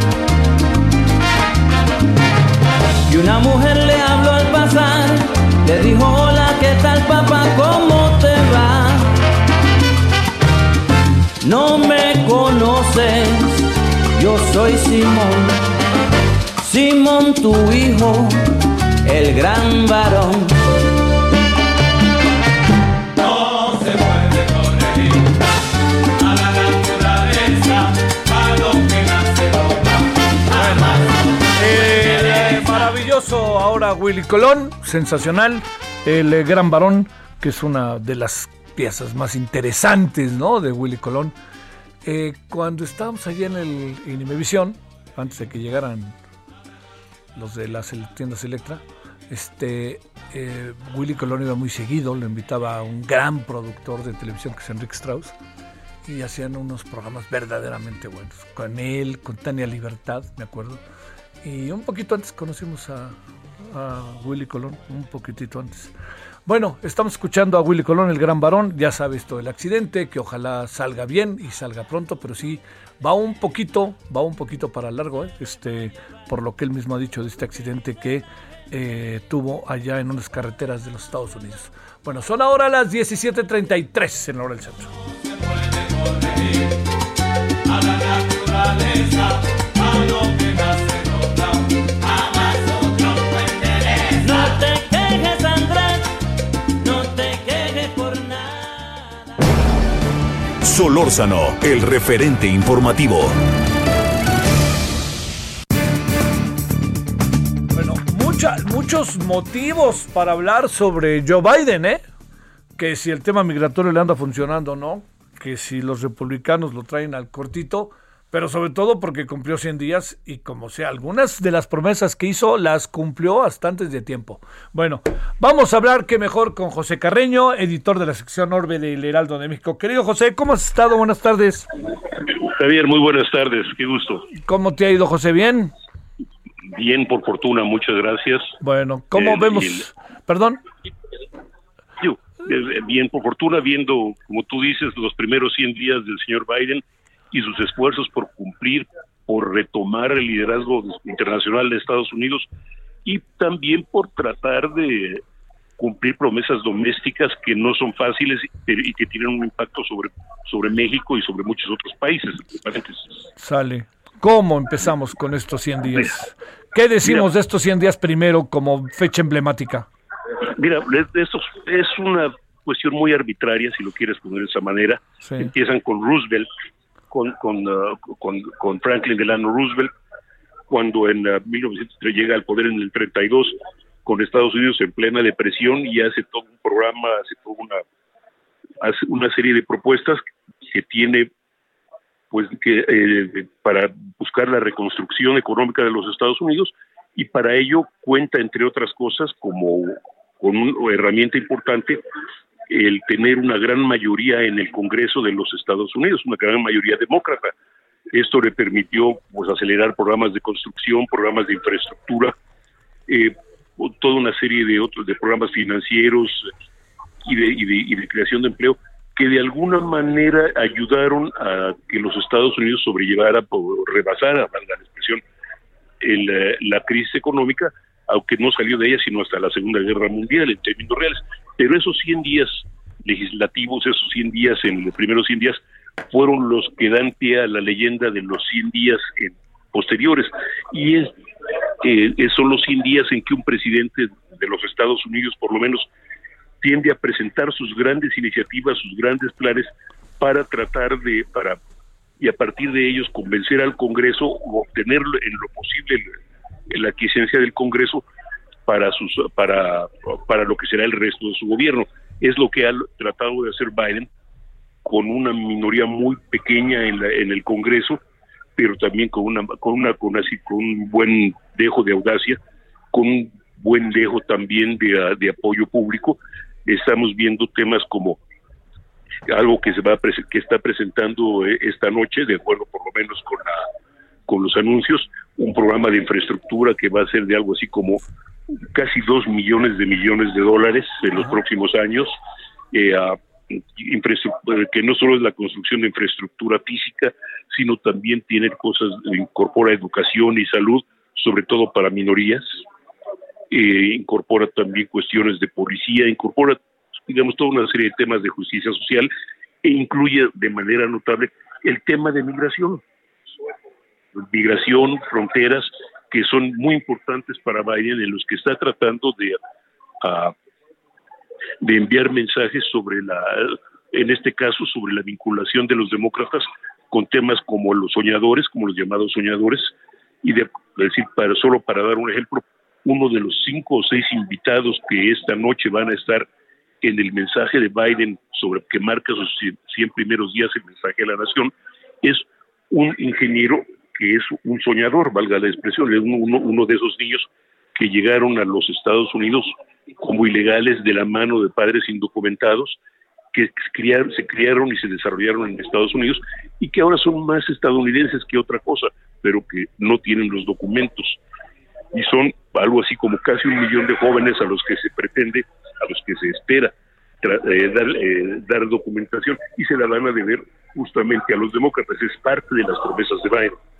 Una mujer le habló al pasar, le dijo, hola, ¿qué tal papá? ¿Cómo te va? No me conoces, yo soy Simón, Simón tu hijo, el gran varón. Ahora Willy Colón, sensacional, el eh, gran varón, que es una de las piezas más interesantes, ¿no? De Willy Colón. Eh, cuando estábamos allí en el Inimevisión, antes de que llegaran los de las tiendas Electra, este, eh, Willy Colón iba muy seguido, lo invitaba a un gran productor de televisión que es Enrique Strauss, y hacían unos programas verdaderamente buenos. Con él, con Tania Libertad, me acuerdo y un poquito antes conocimos a, Willy Colón, un poquitito antes. Bueno, estamos escuchando a Willy Colón, el gran varón. Ya sabes todo el accidente, que ojalá salga bien y salga pronto, pero sí va un poquito, va un poquito para largo, ¿eh? este, por lo que él mismo ha dicho de este accidente que eh, tuvo allá en unas carreteras de los Estados Unidos. Bueno, son ahora las 17:33 en la hora del centro. A la naturaleza, Solórzano, el referente informativo. Bueno, muchos motivos para hablar sobre Joe Biden, ¿eh? que si el tema migratorio le anda funcionando, ¿no? Que si los republicanos lo traen al cortito, pero sobre todo porque cumplió 100 días y como sea, algunas de las promesas que hizo las cumplió hasta antes de tiempo. Bueno, vamos a hablar que mejor con José Carreño, editor de la sección Orbe del Heraldo de México. Querido José, ¿cómo has estado? Buenas tardes. Javier, muy buenas tardes, qué gusto. ¿Cómo te ha ido, José? ¿Bien? Bien, por fortuna, muchas gracias. Bueno, ¿cómo Eh, vemos? Perdón. Yo, eh, bien, por fortuna, viendo, como tú dices, los primeros 100 días del señor Biden y sus esfuerzos por cumplir, por retomar el liderazgo internacional de Estados Unidos y también por tratar de cumplir promesas domésticas que no son fáciles y que tienen un impacto sobre, sobre México y sobre muchos otros países. Sale. ¿Cómo empezamos con estos 100 días? ¿Qué decimos de estos 100 días primero como fecha emblemática? Mira, es- esto es una cuestión muy arbitraria, si lo quieres poner de esa manera. Sí. Empiezan con Roosevelt, con, con, uh, con, Franklin Delano Roosevelt, cuando en uh, 1903 llega al poder en el 32, con Estados Unidos en plena depresión y hace todo un programa, hace toda una, una serie de propuestas que tiene pues que eh, para buscar la reconstrucción económica de los Estados Unidos y para ello cuenta entre otras cosas como con una herramienta importante el tener una gran mayoría en el Congreso de los Estados Unidos, una gran mayoría demócrata. Esto le permitió pues acelerar programas de construcción, programas de infraestructura, eh, toda una serie de otros de programas financieros y de, y de, y de creación de empleo que de alguna manera ayudaron a que los Estados Unidos sobrellevara, o rebasara, valga la expresión, eh, la crisis económica, aunque no salió de ella sino hasta la Segunda Guerra Mundial en términos reales. Pero esos 100 días legislativos, esos 100 días, en los primeros 100 días, fueron los que dan pie a la leyenda de los 100 días eh, posteriores. Y es, eh, son los 100 días en que un presidente de los Estados Unidos, por lo menos, tiende a presentar sus grandes iniciativas, sus grandes planes para tratar de, para y a partir de ellos convencer al Congreso o obtener en lo posible la aquiescencia del Congreso para sus para para lo que será el resto de su gobierno. Es lo que ha tratado de hacer Biden con una minoría muy pequeña en, la- en el Congreso, pero también con una con una con así con un buen dejo de audacia, con un buen dejo también de, de apoyo público. Estamos viendo temas como algo que se va a que está presentando eh, esta noche, de acuerdo por lo menos con la con los anuncios, un programa de infraestructura que va a ser de algo así como casi dos millones de millones de dólares en los próximos años, eh, a infraestructura, que no solo es la construcción de infraestructura física, sino también tiene cosas, incorpora educación y salud, sobre todo para minorías, eh, incorpora también cuestiones de policía, incorpora, digamos, toda una serie de temas de justicia social e incluye de manera notable el tema de migración. Migración, fronteras, que son muy importantes para Biden, en los que está tratando de, ah, de enviar mensajes sobre la, en este caso, sobre la vinculación de los demócratas con temas como los soñadores, como los llamados soñadores, y de, decir, para, solo para dar un ejemplo, uno de los cinco o seis invitados que esta noche van a estar en el mensaje de Biden sobre que marca sus 100 100 primeros días el mensaje a la nación, es un ingeniero que es un soñador, valga la expresión, es uno, uno de esos niños que llegaron a los Estados Unidos como ilegales de la mano de padres indocumentados, que se criaron, y se desarrollaron en Estados Unidos y que ahora son más estadounidenses que otra cosa, pero que no tienen los documentos. Y son algo así como casi un millón de jóvenes a los que se pretende, a los que se espera eh, dar, eh, dar documentación y se la van a deber justamente a los demócratas. Es parte de las promesas de Biden.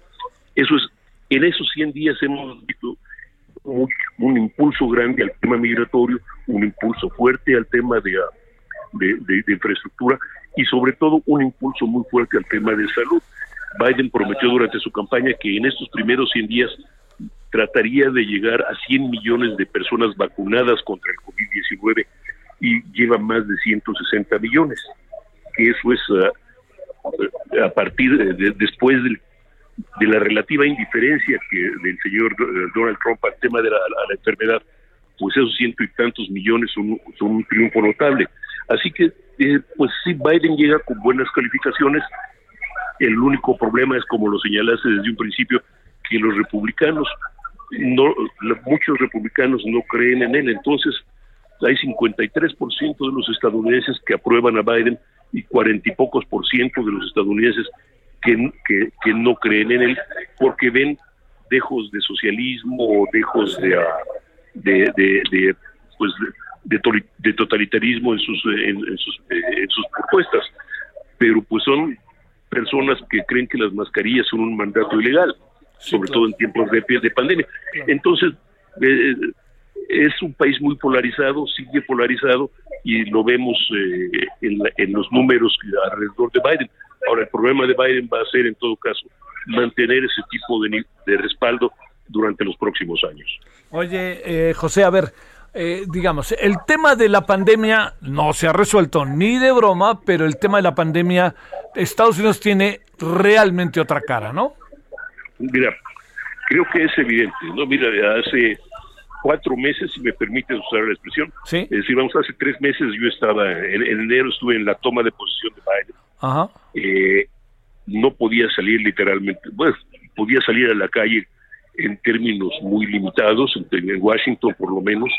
Eso es, en esos 100 días hemos visto un, impulso grande al tema migratorio, un impulso fuerte al tema de, ah, de, de- infraestructura y sobre todo un impulso muy fuerte al tema de salud. Biden prometió durante su campaña que en estos primeros 100 días trataría de llegar a 100 millones de personas vacunadas contra el COVID-19 y lleva más de 160 millones, que eso es ah, a partir de, de- después del- de la relativa indiferencia que del señor eh, Donald Trump al tema de la, enfermedad, pues esos ciento y tantos millones son, son un triunfo notable. Así que, eh, pues sí, Biden llega con buenas calificaciones. El único problema es, como lo señalaste desde un principio, que los republicanos, no, muchos republicanos no creen en él. Entonces, hay 53% de los estadounidenses que aprueban a Biden y cuarenta y pocos por ciento de los estadounidenses que, que, no creen en él porque ven dejos de socialismo o dejos de, ah, de, de, pues de, totalitarismo en sus, en, sus, en sus propuestas. Pero pues son personas que creen que las mascarillas son un mandato ilegal, sobre todo en tiempos de, de pandemia. Entonces, eh, es un país muy polarizado, sigue polarizado y lo vemos eh, en, en, los números alrededor de Biden. Ahora, el problema de Biden va a ser, en todo caso, mantener ese tipo de, de respaldo durante los próximos años. Oye, eh, José, a ver, eh, digamos, el tema de la pandemia no se ha resuelto ni de broma, pero el tema de la pandemia, Estados Unidos tiene realmente otra cara, ¿no? Mira, creo que es evidente, ¿no? Mira, hace cuatro meses, si me permites usar la expresión. Sí. Es decir, vamos, hace tres meses yo estaba, en, enero estuve en la toma de posición de Biden. Ajá. Eh, no podía salir literalmente, pues podía salir a la calle en términos muy limitados, en, Washington por lo menos.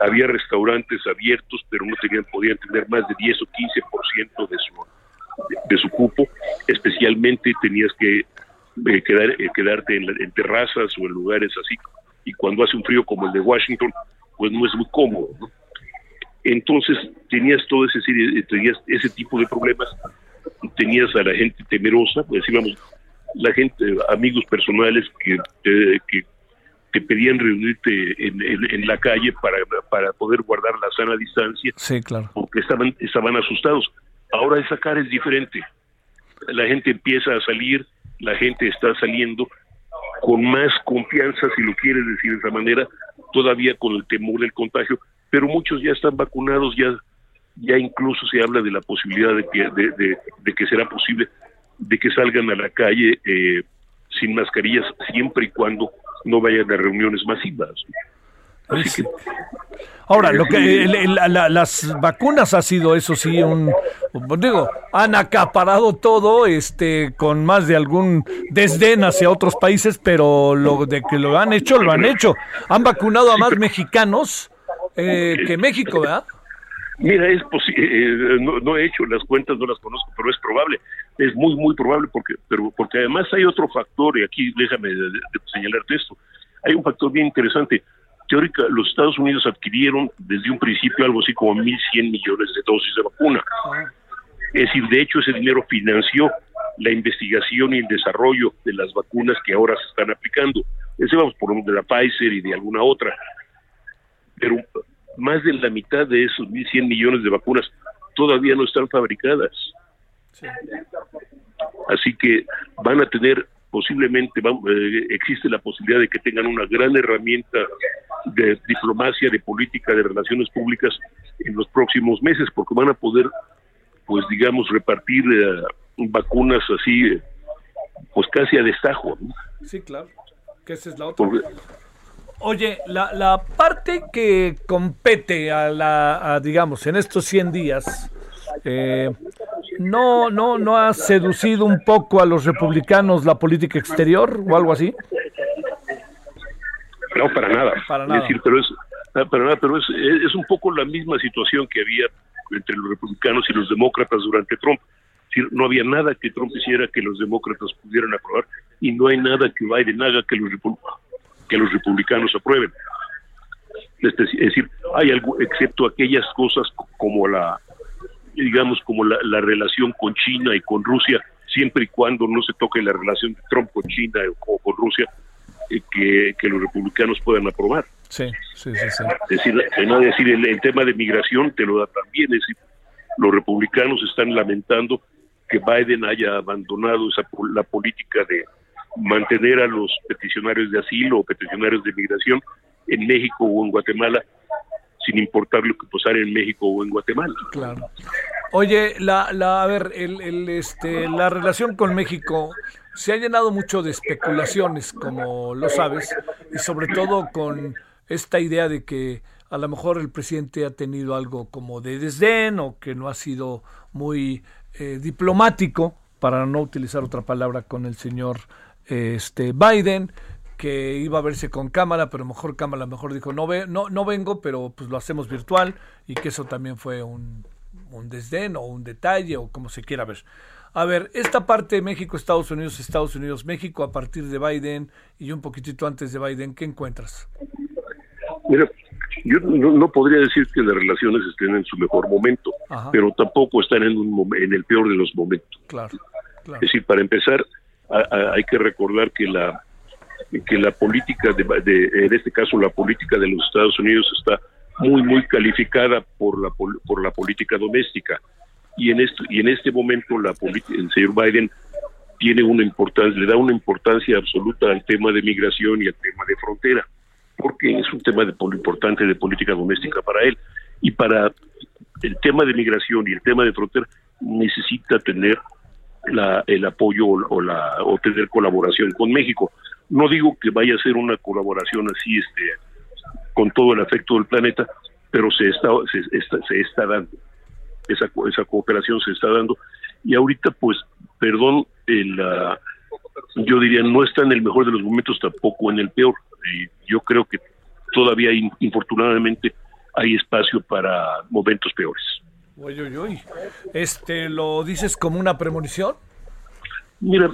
Había restaurantes abiertos, pero no tenían, podían tener más de 10 o 15% de su, de, su cupo. Especialmente tenías que eh, quedar, eh, quedarte en, en terrazas o en lugares así y cuando hace un frío como el de Washington, pues no es muy cómodo. Entonces tenías todo ese, tenías ese tipo de problemas, tenías a la gente temerosa, pues decíamos, la gente, amigos personales que, que te pedían reunirte en, en, la calle para, para poder guardar la sana distancia, sí, claro. porque estaban, estaban asustados. Ahora esa cara es diferente. La gente empieza a salir, la gente está saliendo, con más confianza, si lo quieres decir de esa manera, todavía con el temor del contagio, pero muchos ya están vacunados, ya, ya incluso se habla de la posibilidad de que, de, que será posible de que salgan a la calle eh, sin mascarillas siempre y cuando no vayan a reuniones masivas. Así que Ahora, lo que las vacunas ha sido eso sí un digo, han acaparado todo este con más de algún desdén hacia otros países, pero lo de que lo han hecho lo han hecho. Han vacunado a más mexicanos eh, que México, ¿verdad? Mira, es posible, eh, no, he hecho las cuentas, no las conozco, pero es probable, es muy, muy probable, porque, pero, porque además hay otro factor, y aquí déjame señalarte esto, hay un factor bien interesante teórica, los Estados Unidos adquirieron desde un principio algo así como 1.100 millones de dosis de vacuna. Es decir, de hecho ese dinero financió la investigación y el desarrollo de las vacunas que ahora se están aplicando. Ese vamos por de la Pfizer y de alguna otra. Pero más de la mitad de esos 1.100 millones de vacunas todavía no están fabricadas. Así que van a tener posiblemente eh, existe la posibilidad de que tengan una gran herramienta de diplomacia, de política, de relaciones públicas en los próximos meses, porque van a poder, pues digamos, repartir eh, vacunas así, eh, pues casi a destajo. Sí, claro, que esa es la otra. Oye, la, la parte que compete a la, digamos, en estos 100 días, eh, no, no, no ha seducido un poco a los republicanos la política exterior o algo así. No, para nada. Para nada. Es decir, pero es, ah, para nada, pero es, es un poco la misma situación que había entre los republicanos y los demócratas durante Trump. Es decir, no había nada que Trump hiciera que los demócratas pudieran aprobar y no hay nada que Biden haga que los, que los republicanos aprueben. Es decir, hay algo, excepto aquellas cosas como la, digamos, como la, la relación con China y con Rusia, siempre y cuando no se toque la relación de Trump con China o con Rusia, que, los republicanos puedan aprobar. Sí, sí, sí. sí. Es decir, no decir el, tema de migración te lo da también, es decir, los republicanos están lamentando que Biden haya abandonado esa la política de mantener a los peticionarios de asilo o peticionarios de migración en México o en Guatemala sin importar lo que pasara en México o en Guatemala. Claro. Oye, la, la, a ver, el, el, este, la relación con México, se ha llenado mucho de especulaciones, como lo sabes, y sobre todo con esta idea de que a lo mejor el presidente ha tenido algo como de desdén o que no ha sido muy eh, diplomático, para no utilizar otra palabra con el señor este Biden, que iba a verse con cámara, pero mejor cámara mejor dijo no ve, no, no vengo, pero pues lo hacemos virtual y que eso también fue un, un desdén o un detalle o como se quiera ver. A ver, esta parte de México, Estados Unidos, Estados Unidos, México a partir de Biden y un poquitito antes de Biden, ¿qué encuentras? Mira, yo no, podría decir que las relaciones estén en su mejor momento, pero tampoco están en, un, en el peor de los momentos. Claro, Es decir, para empezar, hay que recordar que la que la política de, en este caso la política de los Estados Unidos está muy muy calificada por la por la política doméstica. Y en este y en este momento la el señor Biden tiene una importancia le da una importancia absoluta al tema de migración y al tema de frontera porque es un tema de, importante de política doméstica para él. Y para el tema de migración y el tema de frontera necesita tener la, el apoyo o, la o tener colaboración con México. No digo que vaya a ser una colaboración así este con todo el afecto del planeta pero se está se está, se está dando. Esa, esa cooperación se está dando. Y ahorita pues perdón el, yo diría no está en el mejor de los momentos tampoco en el peor. Y yo creo que todavía infortunadamente hay espacio para momentos peores uy, uy, uy. este lo dices como una premonición mira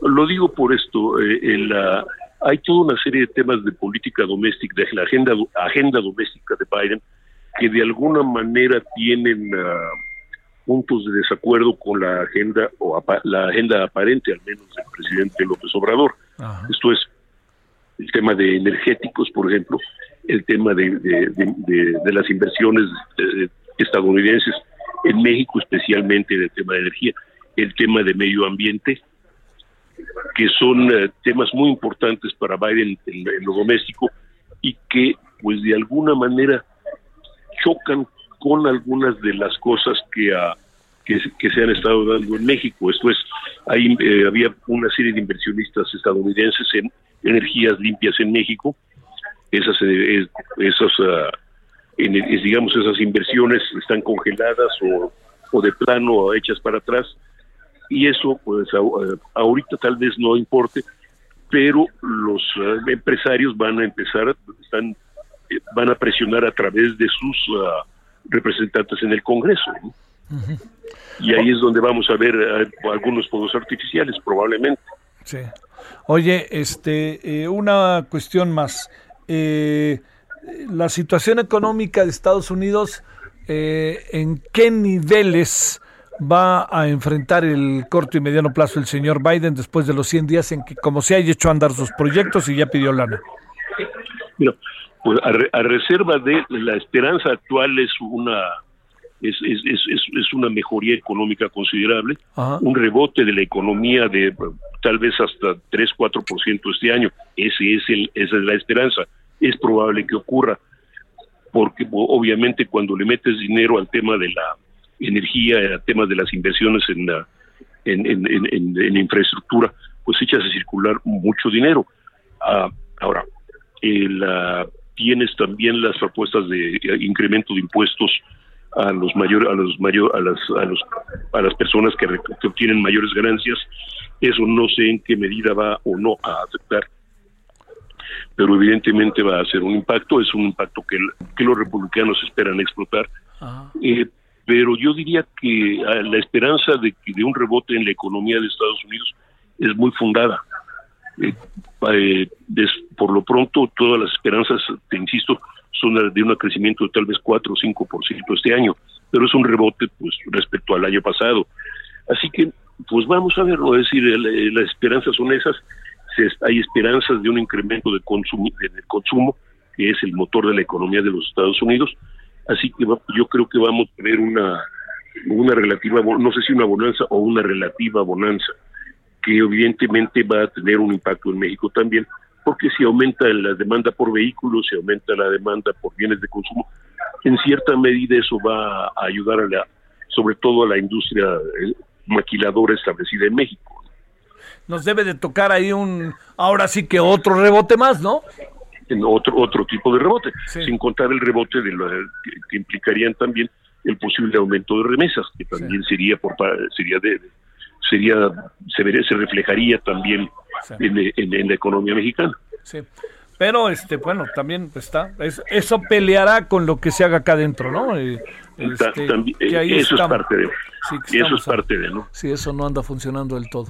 lo digo por esto eh, el, hay toda una serie de temas de política doméstica de la agenda agenda doméstica de Biden que de alguna manera tienen ah, puntos de desacuerdo con la agenda o la agenda aparente al menos del presidente López Obrador. Esto es el tema de energéticos, por ejemplo, el tema de, de, las inversiones estadounidenses en México, especialmente en el tema de energía, el tema de medio ambiente, que son eh, temas muy importantes para Biden en, en, lo doméstico y que, pues, de alguna manera chocan con algunas de las cosas que, uh, que, se han estado dando en México. Esto es, ahí eh, había una serie de inversionistas estadounidenses en energías limpias en México. Esas, eh, esas uh, en, digamos, esas inversiones están congeladas o, o de plano hechas para atrás. Y eso, pues, ahorita tal vez no importe, pero los empresarios van a empezar, están van a presionar a través de sus uh, representantes en el Congreso. Y ahí es donde vamos a ver uh, algunos fuegos artificiales, probablemente. Sí. Oye, este, eh, una cuestión más. Eh, la situación económica de Estados Unidos, eh, ¿en qué niveles va a enfrentar el corto y mediano plazo el señor Biden después de los 100 días en que, como se haya hecho andar sus proyectos y ya pidió lana? Mira, pues a, reserva de la esperanza actual es una es, es, es, es una mejoría económica considerable, un rebote de la economía de tal vez hasta 3-4% este año. Ese es el, esa es la esperanza. Es probable que ocurra, porque obviamente cuando le metes dinero al tema de la energía, al tema de las inversiones en, la, en, en, en, infraestructura, pues echas a circular mucho dinero. Ah, ahora, la tienes también las propuestas de eh, incremento de impuestos a los mayores a los mayor a las a los a las personas que, obtienen mayores ganancias eso no sé en qué medida va o no a afectar pero evidentemente va a ser un impacto es un impacto que, que los republicanos esperan explotar. Eh, pero yo diría que ah, la esperanza de, de un rebote en la economía de Estados Unidos es muy fundada. Eh, eh, por lo pronto, todas las esperanzas, te insisto, son de un crecimiento de tal vez 4 o 5% este año, pero es un rebote pues respecto al año pasado. Así que, pues vamos a verlo, es decir, las esperanzas son esas, hay esperanzas de un incremento de consumo, del consumo, que es el motor de la economía de los Estados Unidos, así que yo creo que vamos a ver una, una relativa, no sé si una bonanza o una relativa bonanza que evidentemente va a tener un impacto en México también, porque si aumenta la demanda por vehículos, si aumenta la demanda por bienes de consumo, en cierta medida eso va a ayudar a la, sobre todo a la industria eh, maquiladora establecida en México. Nos debe de tocar ahí un, ahora sí que otro rebote más, ¿no? en otro otro tipo de rebote, sin contar el rebote de lo que, implicarían también el posible aumento de remesas, que también sería por sería de sería se, vería, se reflejaría también en, en, la economía mexicana. Sí. Pero, este, bueno, también está, eso peleará con lo que se haga acá adentro, ¿no? Eh, este, eso es parte de sí, eso es parte de no sí eso no anda funcionando del todo.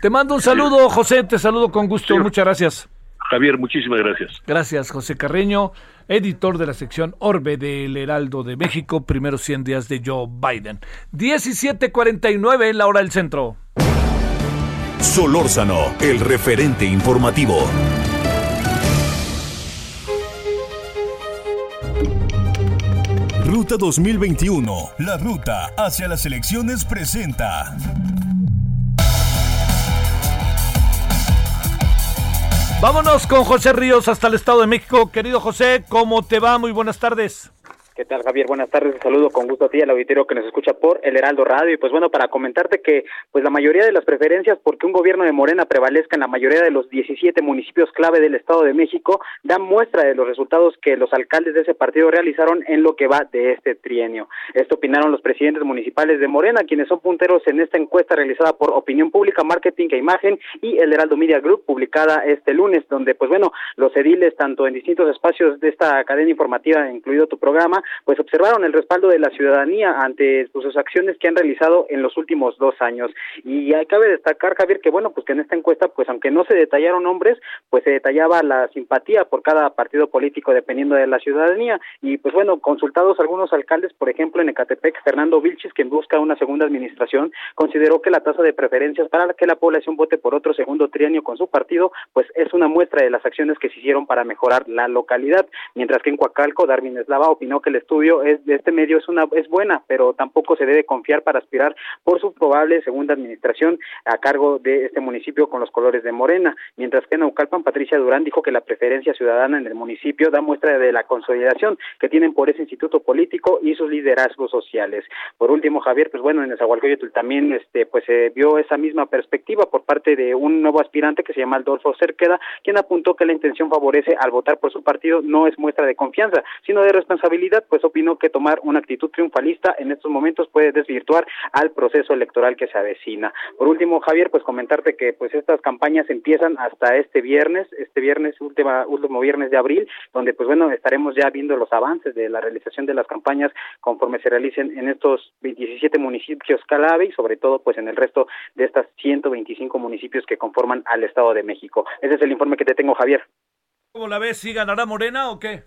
Te mando un saludo José te saludo con gusto muchas gracias. Javier muchísimas gracias. Gracias José Carreño editor de la sección Orbe del Heraldo de México primeros 100 días de Joe Biden. 17:49 la hora del centro. Solórzano el referente informativo Ruta 2021, la ruta hacia las elecciones presenta. Vámonos con José Ríos hasta el Estado de México. Querido José, ¿cómo te va? Muy buenas tardes. ¿Qué tal, Javier? Buenas tardes. saludo con gusto a ti, al auditorio que nos escucha por el Heraldo Radio. Y pues bueno, para comentarte que pues la mayoría de las preferencias porque un gobierno de Morena prevalezca en la mayoría de los 17 municipios clave del Estado de México da muestra de los resultados que los alcaldes de ese partido realizaron en lo que va de este trienio. Esto opinaron los presidentes municipales de Morena, quienes son punteros en esta encuesta realizada por Opinión Pública, Marketing e Imagen y el Heraldo Media Group, publicada este lunes, donde pues bueno, los ediles, tanto en distintos espacios de esta cadena informativa, incluido tu programa, pues observaron el respaldo de la ciudadanía ante pues, sus acciones que han realizado en los últimos dos años. Y cabe destacar, Javier, que bueno, pues que en esta encuesta, pues aunque no se detallaron nombres, pues se detallaba la simpatía por cada partido político dependiendo de la ciudadanía. Y pues bueno, consultados algunos alcaldes, por ejemplo, en Ecatepec, Fernando Vilchis, quien busca una segunda administración, consideró que la tasa de preferencias para que la población vote por otro segundo trienio con su partido, pues es una muestra de las acciones que se hicieron para mejorar la localidad. Mientras que en Coacalco, Darwin Eslava opinó que el estudio es, de este medio es, una, es buena, pero tampoco se debe confiar para aspirar por su probable segunda administración a cargo de este municipio con los colores de Morena. Mientras que en Naucalpan, Patricia Durán dijo que la preferencia ciudadana en el municipio da muestra de la consolidación que tienen por ese instituto político y sus liderazgos sociales. Por último, Javier, pues bueno, en Zahualcóyotl también este, pues se vio esa misma perspectiva por parte de un nuevo aspirante que se llama Adolfo Cerqueda, quien apuntó que la intención favorece al votar por su partido no es muestra de confianza, sino de responsabilidad, pues opinó que tomar una actitud triunfalista en estos momentos puede desvirtuar al proceso electoral que se avecina. Por último, Javier, pues comentarte que pues estas campañas empiezan hasta este viernes, este viernes última último viernes de abril, donde pues bueno, estaremos ya viendo los avances de la realización de las campañas conforme se realicen en estos 17 municipios clave y sobre todo pues en el resto de estas 125 municipios que conforman al Estado de México. Ese es el informe que te tengo, Javier. ¿Cómo la ves? ¿Sí ganará Morena o qué?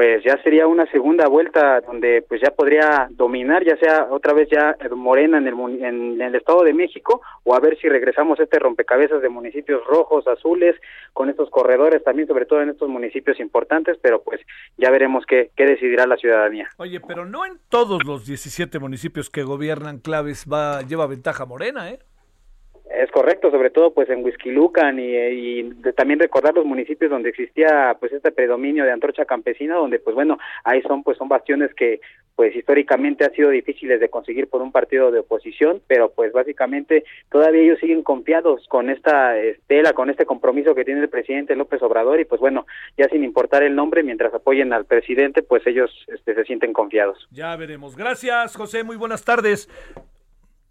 Pues ya sería una segunda vuelta donde pues ya podría dominar ya sea otra vez ya Morena en el, en el Estado de México o a ver si regresamos este rompecabezas de municipios rojos, azules, con estos corredores también, sobre todo en estos municipios importantes, pero pues ya veremos qué, qué decidirá la ciudadanía. Oye, pero no en todos los 17 municipios que gobiernan Claves va lleva ventaja Morena, ¿eh? Es correcto, sobre todo pues en Huizquilucan y, también recordar los municipios donde existía pues este predominio de antorcha campesina, donde pues bueno, ahí son pues son bastiones que pues históricamente han sido difíciles de conseguir por un partido de oposición, pero pues básicamente todavía ellos siguen confiados con esta estela, con este compromiso que tiene el presidente López Obrador y pues bueno, ya sin importar el nombre, mientras apoyen al presidente, pues ellos este, se sienten confiados. Ya veremos. Gracias, José, muy buenas tardes.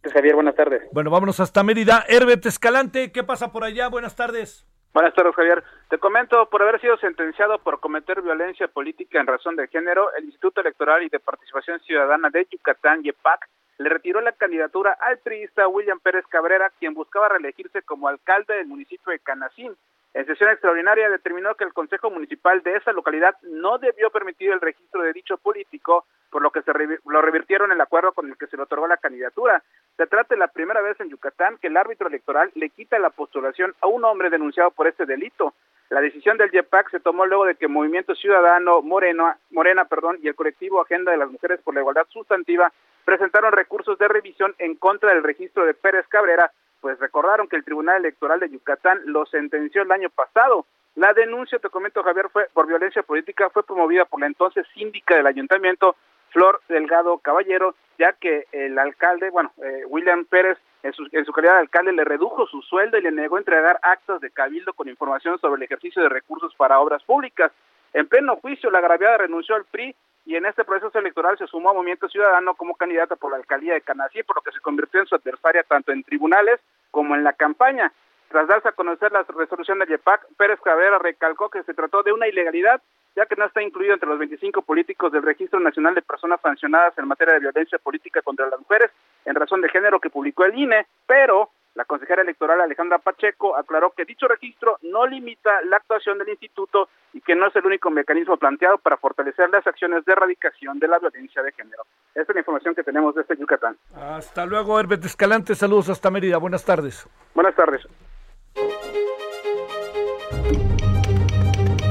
Javier, buenas tardes. Bueno, vámonos hasta Mérida. Herbert Escalante, ¿qué pasa por allá? Buenas tardes. Buenas tardes, Javier. Te comento, por haber sido sentenciado por cometer violencia política en razón de género, el Instituto Electoral y de Participación Ciudadana de Yucatán, YEPAC, le retiró la candidatura al priista William Pérez Cabrera, quien buscaba reelegirse como alcalde del municipio de Canacín. En sesión extraordinaria determinó que el Consejo Municipal de esa localidad no debió permitir el registro de dicho político, por lo que se lo revirtieron el acuerdo con el que se le otorgó la candidatura. Se trata de la primera vez en Yucatán que el árbitro electoral le quita la postulación a un hombre denunciado por este delito. La decisión del JEPAC se tomó luego de que Movimiento Ciudadano Moreno, Morena perdón, y el colectivo Agenda de las Mujeres por la Igualdad Sustantiva presentaron recursos de revisión en contra del registro de Pérez Cabrera, pues recordaron que el Tribunal Electoral de Yucatán lo sentenció el año pasado. La denuncia, te comento Javier, fue por violencia política, fue promovida por la entonces síndica del ayuntamiento, Flor Delgado Caballero, ya que el alcalde, bueno, eh, William Pérez, en su, en su calidad de alcalde le redujo su sueldo y le negó entregar actos de cabildo con información sobre el ejercicio de recursos para obras públicas. En pleno juicio, la agraviada renunció al PRI y en este proceso electoral se sumó a Movimiento Ciudadano como candidata por la alcaldía de Canasí, por lo que se convirtió en su adversaria tanto en tribunales como en la campaña. Tras darse a conocer la resolución del IEPAC, Pérez Cabrera recalcó que se trató de una ilegalidad, ya que no está incluido entre los 25 políticos del Registro Nacional de Personas Sancionadas en materia de violencia política contra las mujeres en razón de género que publicó el INE, pero la consejera electoral Alejandra Pacheco aclaró que dicho registro no limita la actuación del instituto y que no es el único mecanismo planteado para fortalecer las acciones de erradicación de la violencia de género. Esta es la información que tenemos de este Yucatán. Hasta luego, Herbert Escalante. Saludos hasta Mérida. Buenas tardes. Buenas tardes.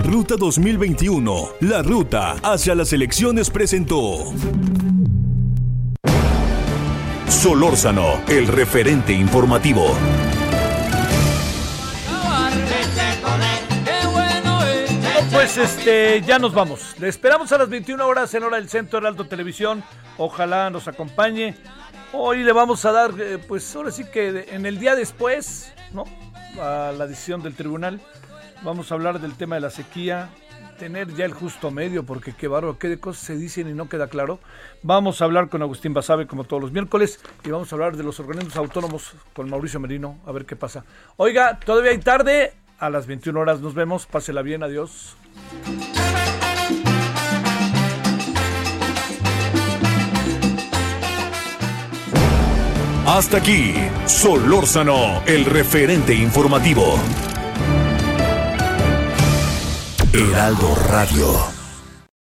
Ruta 2021, la ruta hacia las elecciones presentó. Solórzano, el referente informativo. Pues este, ya nos vamos. Le esperamos a las 21 horas en hora del Centro Heraldo Televisión. Ojalá nos acompañe. Hoy le vamos a dar, eh, pues ahora sí que en el día después, ¿no? A la decisión del tribunal. Vamos a hablar del tema de la sequía, tener ya el justo medio, porque qué barro, qué de cosas se dicen y no queda claro. Vamos a hablar con Agustín Basabe, como todos los miércoles, y vamos a hablar de los organismos autónomos con Mauricio Merino, a ver qué pasa. Oiga, todavía hay tarde, a las 21 horas nos vemos, pásela bien, adiós. Hasta aquí, Solórzano, el referente informativo. Heraldo Radio.